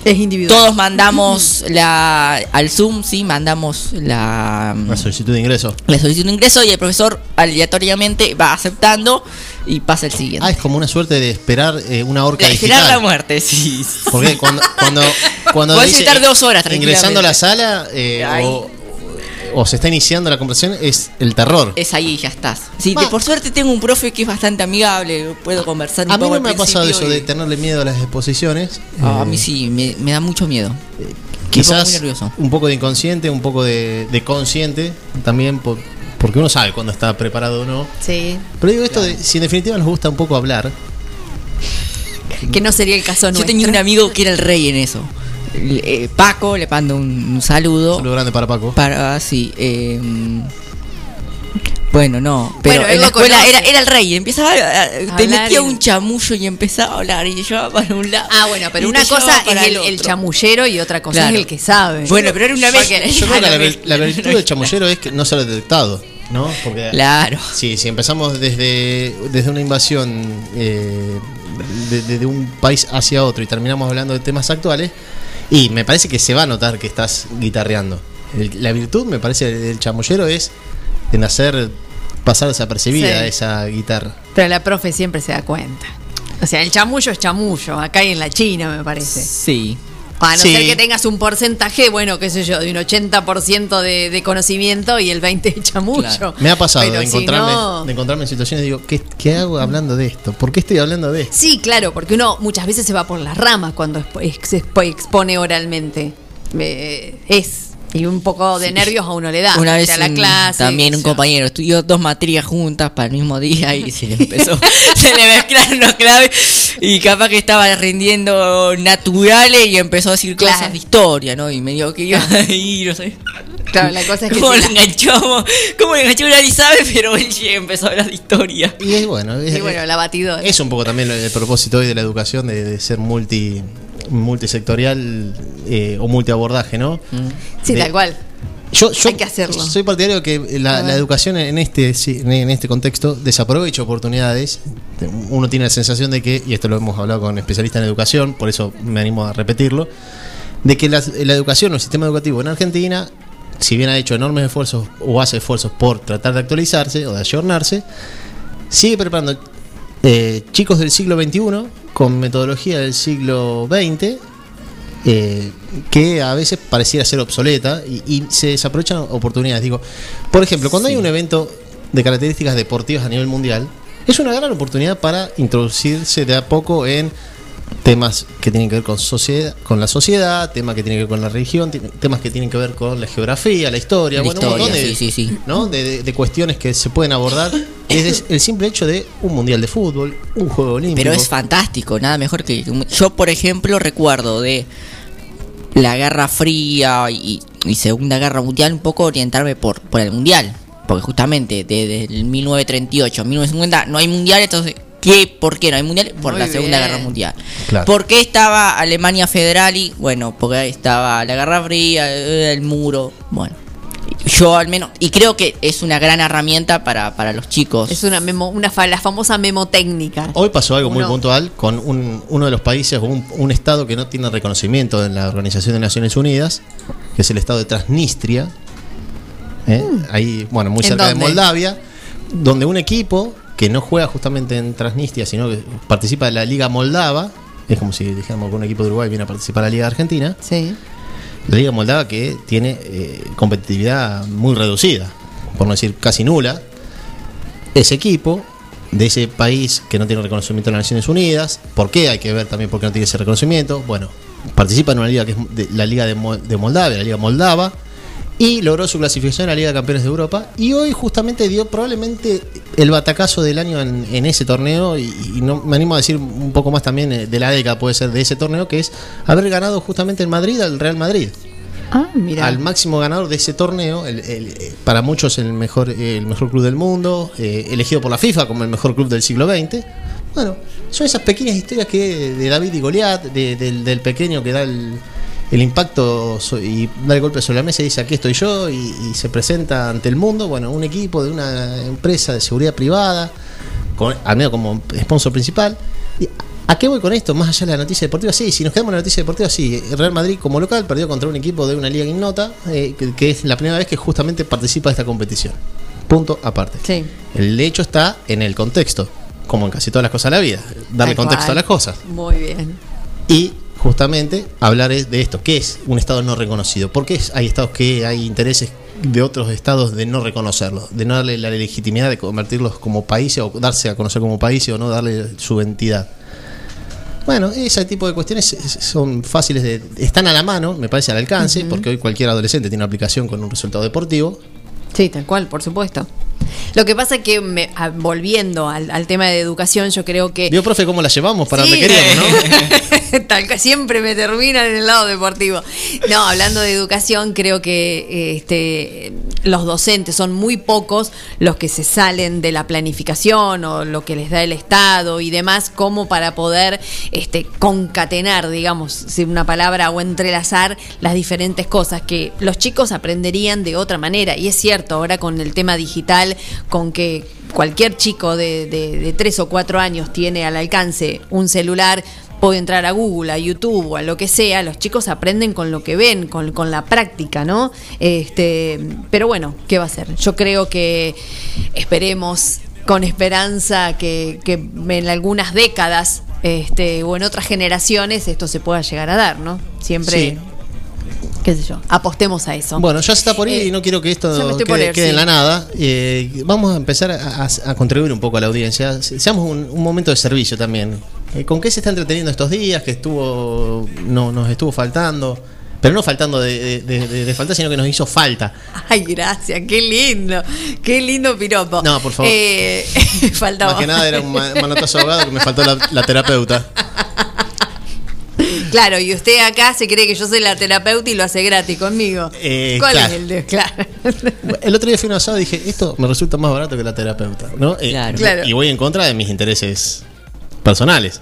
Es individual. todos mandamos la al Zoom, sí, mandamos la, La solicitud de ingreso. la solicitud de ingreso y el profesor aleatoriamente va aceptando y pasa el siguiente. Ah, es como una suerte de esperar eh, una horca De digital. esperar la muerte, sí. Porque cuando, cuando, cuando Podés dice, estar dos horas, ingresando a la sala eh, o, o se está iniciando la conversación, es el terror. Es ahí, ya estás. Sí, de- por suerte tengo un profe que es bastante amigable, puedo conversar un A mí poco no al me ha pasado eso de tenerle miedo a las exposiciones. Ah, a Eh, mí sí, me, me da mucho miedo. Quizás un poco de inconsciente, un poco de, de consciente también, por- porque uno sabe cuando está preparado o no. Sí. Pero digo esto de, si en definitiva nos gusta un poco hablar, Que no sería el caso Yo nuestro. tenía un amigo que era el rey en eso. Eh, Paco, le mando un, un saludo. saludo grande para Paco. Para, sí. eh, bueno, no. Pero Bueno, en la escuela era, era el rey. Empezaba a, a- te metía y- un chamullo y empezaba a hablar y yo llevaba para un lado. Ah, bueno, pero una te cosa es el, chamullero y otra cosa Claro. es el que sabe. Bueno, pero era una vez. Yo creo que la, virtud del chamullero es que no se lo ha detectado, ¿no? Porque Claro. Sí, si empezamos desde, desde una invasión eh, de, de- de un país hacia otro y terminamos hablando de temas actuales, y me parece que se va a notar que estás guitarreando. El- la virtud, me parece, del chamullero es en hacer pasar desapercibida Sí. esa guitarra. Pero la profe siempre se da cuenta. O sea, el chamullo es chamullo, acá y en la China, me parece. Sí. A no Sí. ser que tengas un porcentaje, bueno, qué sé yo, de un 80% de, de conocimiento y el 20% de chamullo. Me ha pasado de si encontrarme, no- de encontrarme en situaciones y digo, ¿qué, ¿qué hago hablando de esto? ¿Por qué estoy hablando de esto? Sí, claro, porque uno muchas veces se va por las ramas cuando expo- expone oralmente. Eh, es. Y un poco de nervios a uno le da. Una vez sea, la un- clase. también un compañero estudió dos materias juntas para el mismo día y se le empezó, se le mezclaron los claves y capaz que estaba rindiendo naturales y empezó a decir cosas de historia, ¿no? Y me dijo que iba a ir, no sé. Claro, la cosa es que ¿Cómo si la- enganchamos? ¿Cómo lo enganchó? Nadie sabe, pero él empezó a hablar de historia. Y es bueno, es, Y bueno, la batidora. es un poco también el propósito hoy de la educación de, de ser multi multisectorial eh, o multiabordaje, ¿no? Sí, De- tal cual. Yo, yo Hay que hacerlo. soy partidario que la, educación en este en este contexto desaprovecha oportunidades. Uno tiene la sensación de que, y esto lo hemos hablado con especialistas en educación, por eso me animo a repetirlo, de que la, la educación o el sistema educativo en Argentina, si bien ha hecho enormes esfuerzos o hace esfuerzos por tratar de actualizarse o de ayornarse, sigue preparando eh, chicos del siglo XXI con metodología del siglo XX eh, que a veces pareciera ser obsoleta y, y se desaprovechan oportunidades. Digo, por ejemplo, cuando hay un evento de características deportivas a nivel mundial, es una gran oportunidad para introducirse de a poco en temas que tienen que ver con sociedad, con la sociedad, temas que tienen que ver con la religión, te- temas que tienen que ver con la geografía, la historia, La bueno, un montón de, sí, sí, sí. ¿no? de, de- de cuestiones que se pueden abordar desde el simple hecho de un mundial de fútbol, un juego olímpico. Pero es fantástico, nada mejor que... Yo, por ejemplo, recuerdo de la Guerra Fría y, y Segunda Guerra Mundial un poco orientarme por, por el Mundial. Porque justamente desde el 1938 a 1950 no hay Mundial, entonces... ¿Qué? ¿Por qué no hay Mundial? Por Muy la Segunda bien. Guerra Mundial. Claro. ¿Por qué estaba Alemania Federal y... Bueno, porque ahí estaba la Guerra Fría, eh, el muro... Bueno. Yo al menos... Y creo que es una gran herramienta para, para los chicos. Es una memo, una fa- la famosa memotécnica. Hoy pasó algo muy puntual con un- uno de los países, o un, un estado que no tiene reconocimiento en la Organización de Naciones Unidas, que es el estado de Transnistria, ¿eh? ahí, bueno, muy ¿En cerca de? Moldavia, donde un equipo que no juega justamente en Transnistria, sino que participa de la Liga Moldava, es como si dijéramos que un equipo de Uruguay viene a participar de la Liga Argentina, Sí. La Liga Moldava que tiene eh, competitividad muy reducida, por no decir casi nula. Ese equipo de ese país que no tiene reconocimiento en las Naciones Unidas, ¿por qué? Hay que ver también por qué no tiene ese reconocimiento. Bueno, participa en una liga que es de- la Liga de, de Moldavia, la Liga Moldava, y logró su clasificación a la Liga de Campeones de Europa. Y hoy justamente dio probablemente el batacazo del año en, en ese torneo, y, y no, me animo a decir un poco más también eh, de la década, puede ser de ese torneo, que es haber ganado justamente en Madrid al Real Madrid Ah, mira. al máximo ganador de ese torneo, el- el- eh, para muchos el mejor, eh, el mejor club del mundo, eh, elegido por la FIFA como el mejor club del siglo XX. Bueno, son esas pequeñas historias que de David y Goliat, de- del, del pequeño que da el, el impacto y da el golpe sobre la mesa y dice aquí estoy yo y, y se presenta ante el mundo, bueno, un equipo de una empresa de seguridad privada, con, al menos como sponsor principal. Y, ¿A qué voy con esto? Más allá de la noticia deportiva, sí, si nos quedamos en la noticia deportiva, sí, Real Madrid como local perdió contra un equipo de una liga ignota, eh, que, que es la primera vez que justamente participa de esta competición. Punto aparte. Sí. El hecho está en el contexto, como en casi todas las cosas de la vida, darle contexto cual. a las cosas. Muy bien. Y justamente hablar es de esto, ¿qué es un Estado no reconocido? ¿Por qué hay estados que hay intereses de otros estados de no reconocerlos, de no darle la legitimidad de convertirlos como países o darse a conocer como países o no darle su entidad? Bueno, ese tipo de cuestiones es- son fáciles de. están a la mano, me parece al alcance, porque hoy cualquier adolescente tiene una aplicación con un resultado deportivo. Sí, tal cual, por supuesto. Lo que pasa es que, me- a- volviendo al, al tema de educación, yo creo que Vio, profe, cómo la llevamos para Sí. donde queríamos, ¿no? Tal que siempre me termina en el lado deportivo. No, hablando de educación, creo que este, los docentes son muy pocos los que se salen de la planificación o lo que les da el Estado y demás, como para poder este, concatenar, digamos, si una palabra o entrelazar las diferentes cosas que los chicos aprenderían de otra manera. Y es cierto, ahora con el tema digital, con que cualquier chico de, de, de tres o cuatro años tiene al alcance un celular, puede entrar a Google, a YouTube o a lo que sea, los chicos aprenden con lo que ven, con, con la práctica, ¿no? Este, pero bueno, ¿qué va a ser? Yo creo que esperemos con esperanza que, que en algunas décadas este, o en otras generaciones esto se pueda llegar a dar, ¿no? Siempre, Sí. qué sé yo, apostemos a eso. Bueno, ya se está por Eh, y no quiero que esto quede, quede sí. en la nada. Eh, vamos a empezar a, a- a contribuir un poco a la audiencia. Se- Seamos un, un momento de servicio también. Eh, ¿Con qué se está entreteniendo estos días? Que estuvo no, nos estuvo faltando. Pero no faltando de, de- de- de falta, sino que nos hizo falta. Ay, gracias, qué lindo, qué lindo piropo. No, por favor. Eh, faltaba. Más que nada era un ma- manotazo ahogado que me faltó la, la terapeuta. Claro, y usted acá se cree que yo soy la terapeuta y lo hace gratis conmigo. Eh, ¿Cuál claro. es el de? Claro. El otro día fui a un asado y dije, esto me resulta más barato que la terapeuta. ¿no? Eh, Claro. Y voy en contra de mis intereses personales.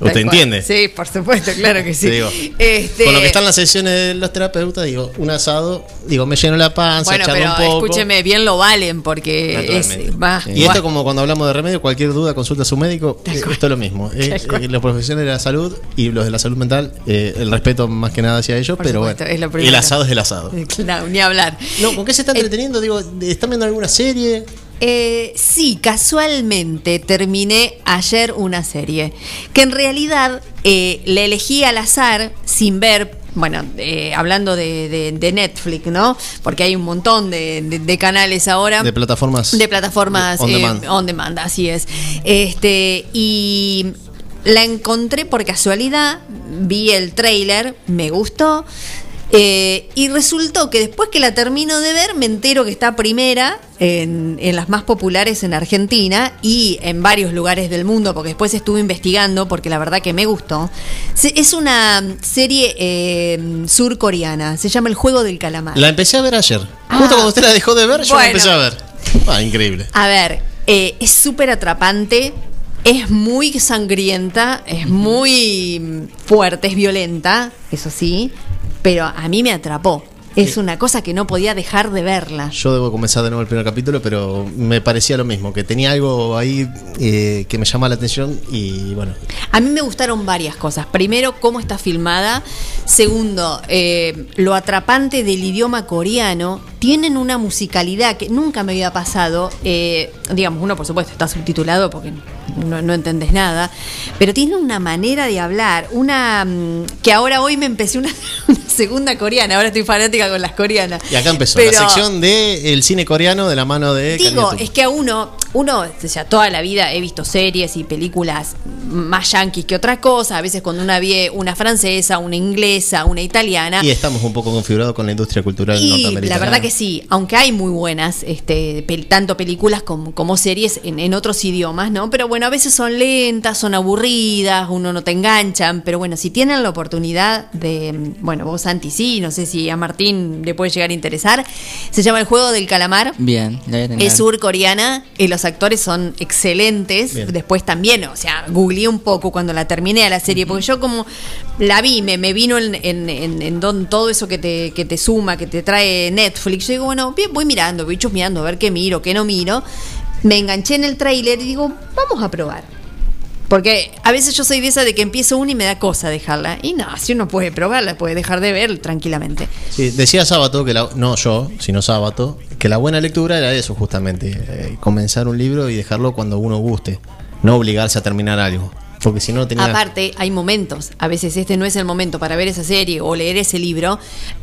¿Usted entiende? Sí, por supuesto, claro que sí. Digo, Este, Con lo que están las sesiones de los terapeutas, digo, un asado, digo, me lleno la panza, bueno, pero un poco. escúcheme, bien lo valen porque es va, Y va. esto como cuando hablamos de remedio, cualquier duda consulta a su médico, eh, esto es lo mismo. Eh, eh, los profesionales de la salud y los de la salud mental, eh, el respeto más que nada hacia ellos, Por pero supuesto, bueno, el asado es el asado. Claro, ni hablar. No, ¿con qué se está entreteniendo? Digo, ¿están viendo alguna serie? Eh, sí, casualmente terminé ayer una serie que en realidad eh, la elegí al azar sin ver. Bueno, eh, hablando de, de- de Netflix, ¿no? Porque hay un montón de, de- de canales ahora. De plataformas. De plataformas On eh, demand. on demand, así es. Este, y la encontré por casualidad, vi el trailer, me gustó. Eh, y resultó que después que la termino de ver, me entero que está primera en, en las más populares en Argentina y en varios lugares del mundo, porque después estuve investigando, porque la verdad que me gustó. Se- Es una serie eh, surcoreana, se llama El Juego del Calamar. La empecé a ver ayer. Ah. Justo cuando usted la dejó de ver, yo la empecé a ver. Ah, increíble. A ver, eh, es súper atrapante, es muy sangrienta, es muy fuerte, es violenta, eso sí, pero a mí me atrapó. Es una cosa que no podía dejar de verla. Yo debo comenzar de nuevo el primer capítulo, pero me parecía lo mismo, que tenía algo ahí eh, que me llama la atención y bueno, A mí me gustaron varias cosas. Primero, cómo está filmada. Segundo, eh, lo atrapante del idioma coreano. Tienen una musicalidad que nunca me había pasado. Eh, digamos, uno por supuesto está subtitulado porque no, no entendés nada. Pero tiene una manera de hablar. Una mm, que ahora hoy me empecé una, una segunda coreana. Ahora estoy fanática con las coreanas. y acá empezó Pero- la sección de el cine coreano de la mano de Digo, es que a uno, uno, o sea, toda la vida he visto series y películas más yanquis que otra cosa. A veces cuando una vi una francesa, una inglesa, una italiana. Y estamos un poco configurados con la industria cultural Y norteamericana. la verdad que sí, aunque hay muy buenas, este, pel- tanto películas como, como series en, en otros idiomas, ¿no? Pero bueno, a veces son lentas, son aburridas, uno no te enganchan, pero bueno, si tienen la oportunidad de, bueno, vos Santi sí, no sé si a Martín le puede llegar a interesar, se llama El Juego del Calamar. Bien, la voy a tener. Es surcoreana y los actores son excelentes. Bien. Después también, o sea, googleé un poco cuando la terminé a la serie, porque yo como la vi, me, me vino en, en- en- en don- todo eso que te, que te suma, que te trae Netflix. Yo digo, bueno, voy mirando, voy chusmeando a ver qué miro, qué no miro. Me enganché en el tráiler y digo, vamos a probar. Porque a veces yo soy de esa de que empiezo una y me da cosa dejarla. Y no, si uno puede probarla, puede dejar de ver tranquilamente. Decía Sábato, que la, no yo, sino Sábato, que la buena lectura era eso justamente, eh, comenzar un libro y dejarlo cuando uno guste, no obligarse a terminar algo, porque si no. Aparte, hay momentos. A veces este no es el momento para ver esa serie o leer ese libro.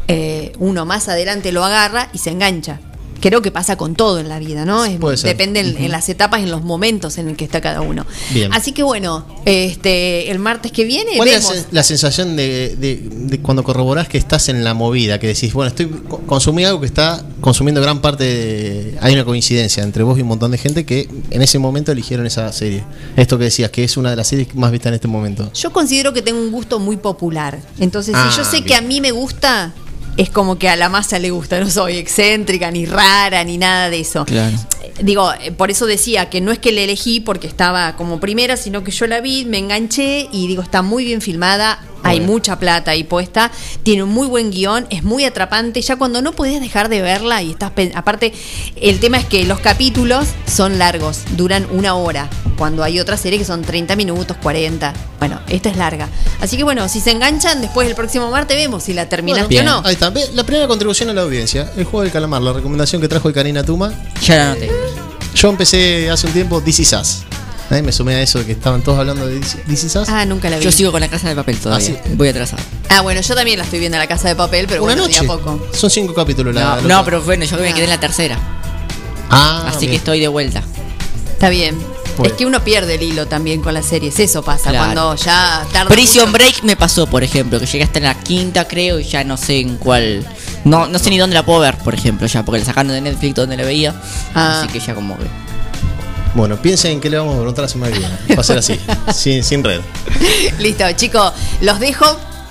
eh, uno más adelante lo agarra y se engancha. Creo que pasa con todo en la vida, ¿no? Es- depende en, las etapas, en los momentos en el que está cada uno. Bien. Así que bueno, este, el martes que viene ¿Cuál es vemos. la, sen- la sensación de, de- de cuando corroborás que estás en la movida? Que decís, bueno, estoy co- consumí algo que está consumiendo gran parte de... Hay una coincidencia entre vos y un montón de gente que en ese momento eligieron esa serie. Esto que decías, que es una de las series más vistas en este momento. Yo considero que tengo un gusto muy popular. Entonces, Ah, si yo sé bien. que a mí me gusta, es como que a la masa le gusta. No soy excéntrica, ni rara, ni nada de eso. Claro. Digo, eh, por eso decía que no es que la elegí porque estaba como primera, sino que yo la vi, me enganché y digo, está muy bien filmada, hay Bueno. mucha plata ahí puesta, tiene un muy buen guion, es muy atrapante, ya cuando no podías dejar de verla y estás... pen- Aparte, el tema es que los capítulos son largos, duran una hora, cuando hay otras series que son 30 minutos, 40. Bueno, esta es larga. Así que bueno, si se enganchan, después el próximo martes vemos si la terminaste Bueno, o no. Ahí está. Ve, La primera contribución a la audiencia, el juego del calamar, la recomendación que trajo de Karina Tuma. Ya la. Yo empecé hace un tiempo This Is Us. Me sumé a eso de que estaban todos hablando de Is Us. Ah, nunca la vi. Yo sigo con la casa de papel todavía. Ah, sí. Voy atrasado. Ah, bueno, yo también la estoy viendo en la casa de papel, pero Una bueno, noche. de a poco. Son cinco capítulos la No, la no, pero bueno, yo me quedé en la tercera. Ah, Así bien. que estoy de vuelta. Está bien. Es que uno pierde el hilo también con las series. Eso pasa Claro. cuando ya tarda. Prison mucho. Break me pasó, por ejemplo, que llegué hasta en la quinta, creo, y ya no sé en cuál. No, no sé ni dónde la puedo ver, por ejemplo, ya, porque la sacaron de Netflix donde la veía. Ah. Así que ya como que. Bueno, piensen que le vamos a preguntar la semana que viene. Va a ser así, sin, sin red. Listo, chicos, los dejo.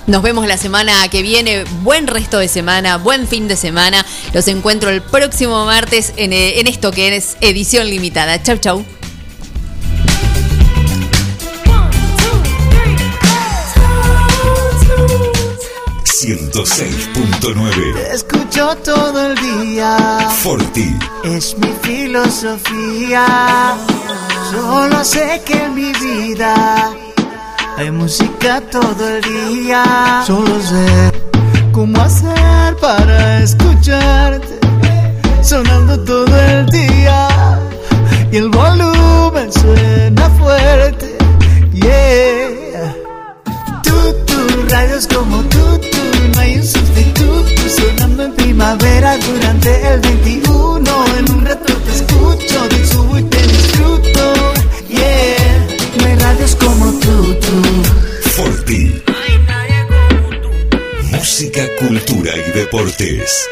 Nos vemos la semana que viene. Buen resto de semana, buen fin de semana. Los encuentro el próximo martes en, eh, en esto que es edición limitada. Chau, chau. 106.9 Te escucho todo el día. Forti. Es mi filosofía. Solo sé que en mi vida hay música todo el día. Solo sé cómo hacer para escucharte. Sonando todo el día. Y el volumen suena fuerte. Yeah. Tú, tú, radios como tú, tú, no hay un sustituto. Sonando en primavera durante el 21. En un rato te escucho, te subo y te disfruto. Yeah, no hay radios como tú, tú. Forti. Música, cultura y deportes.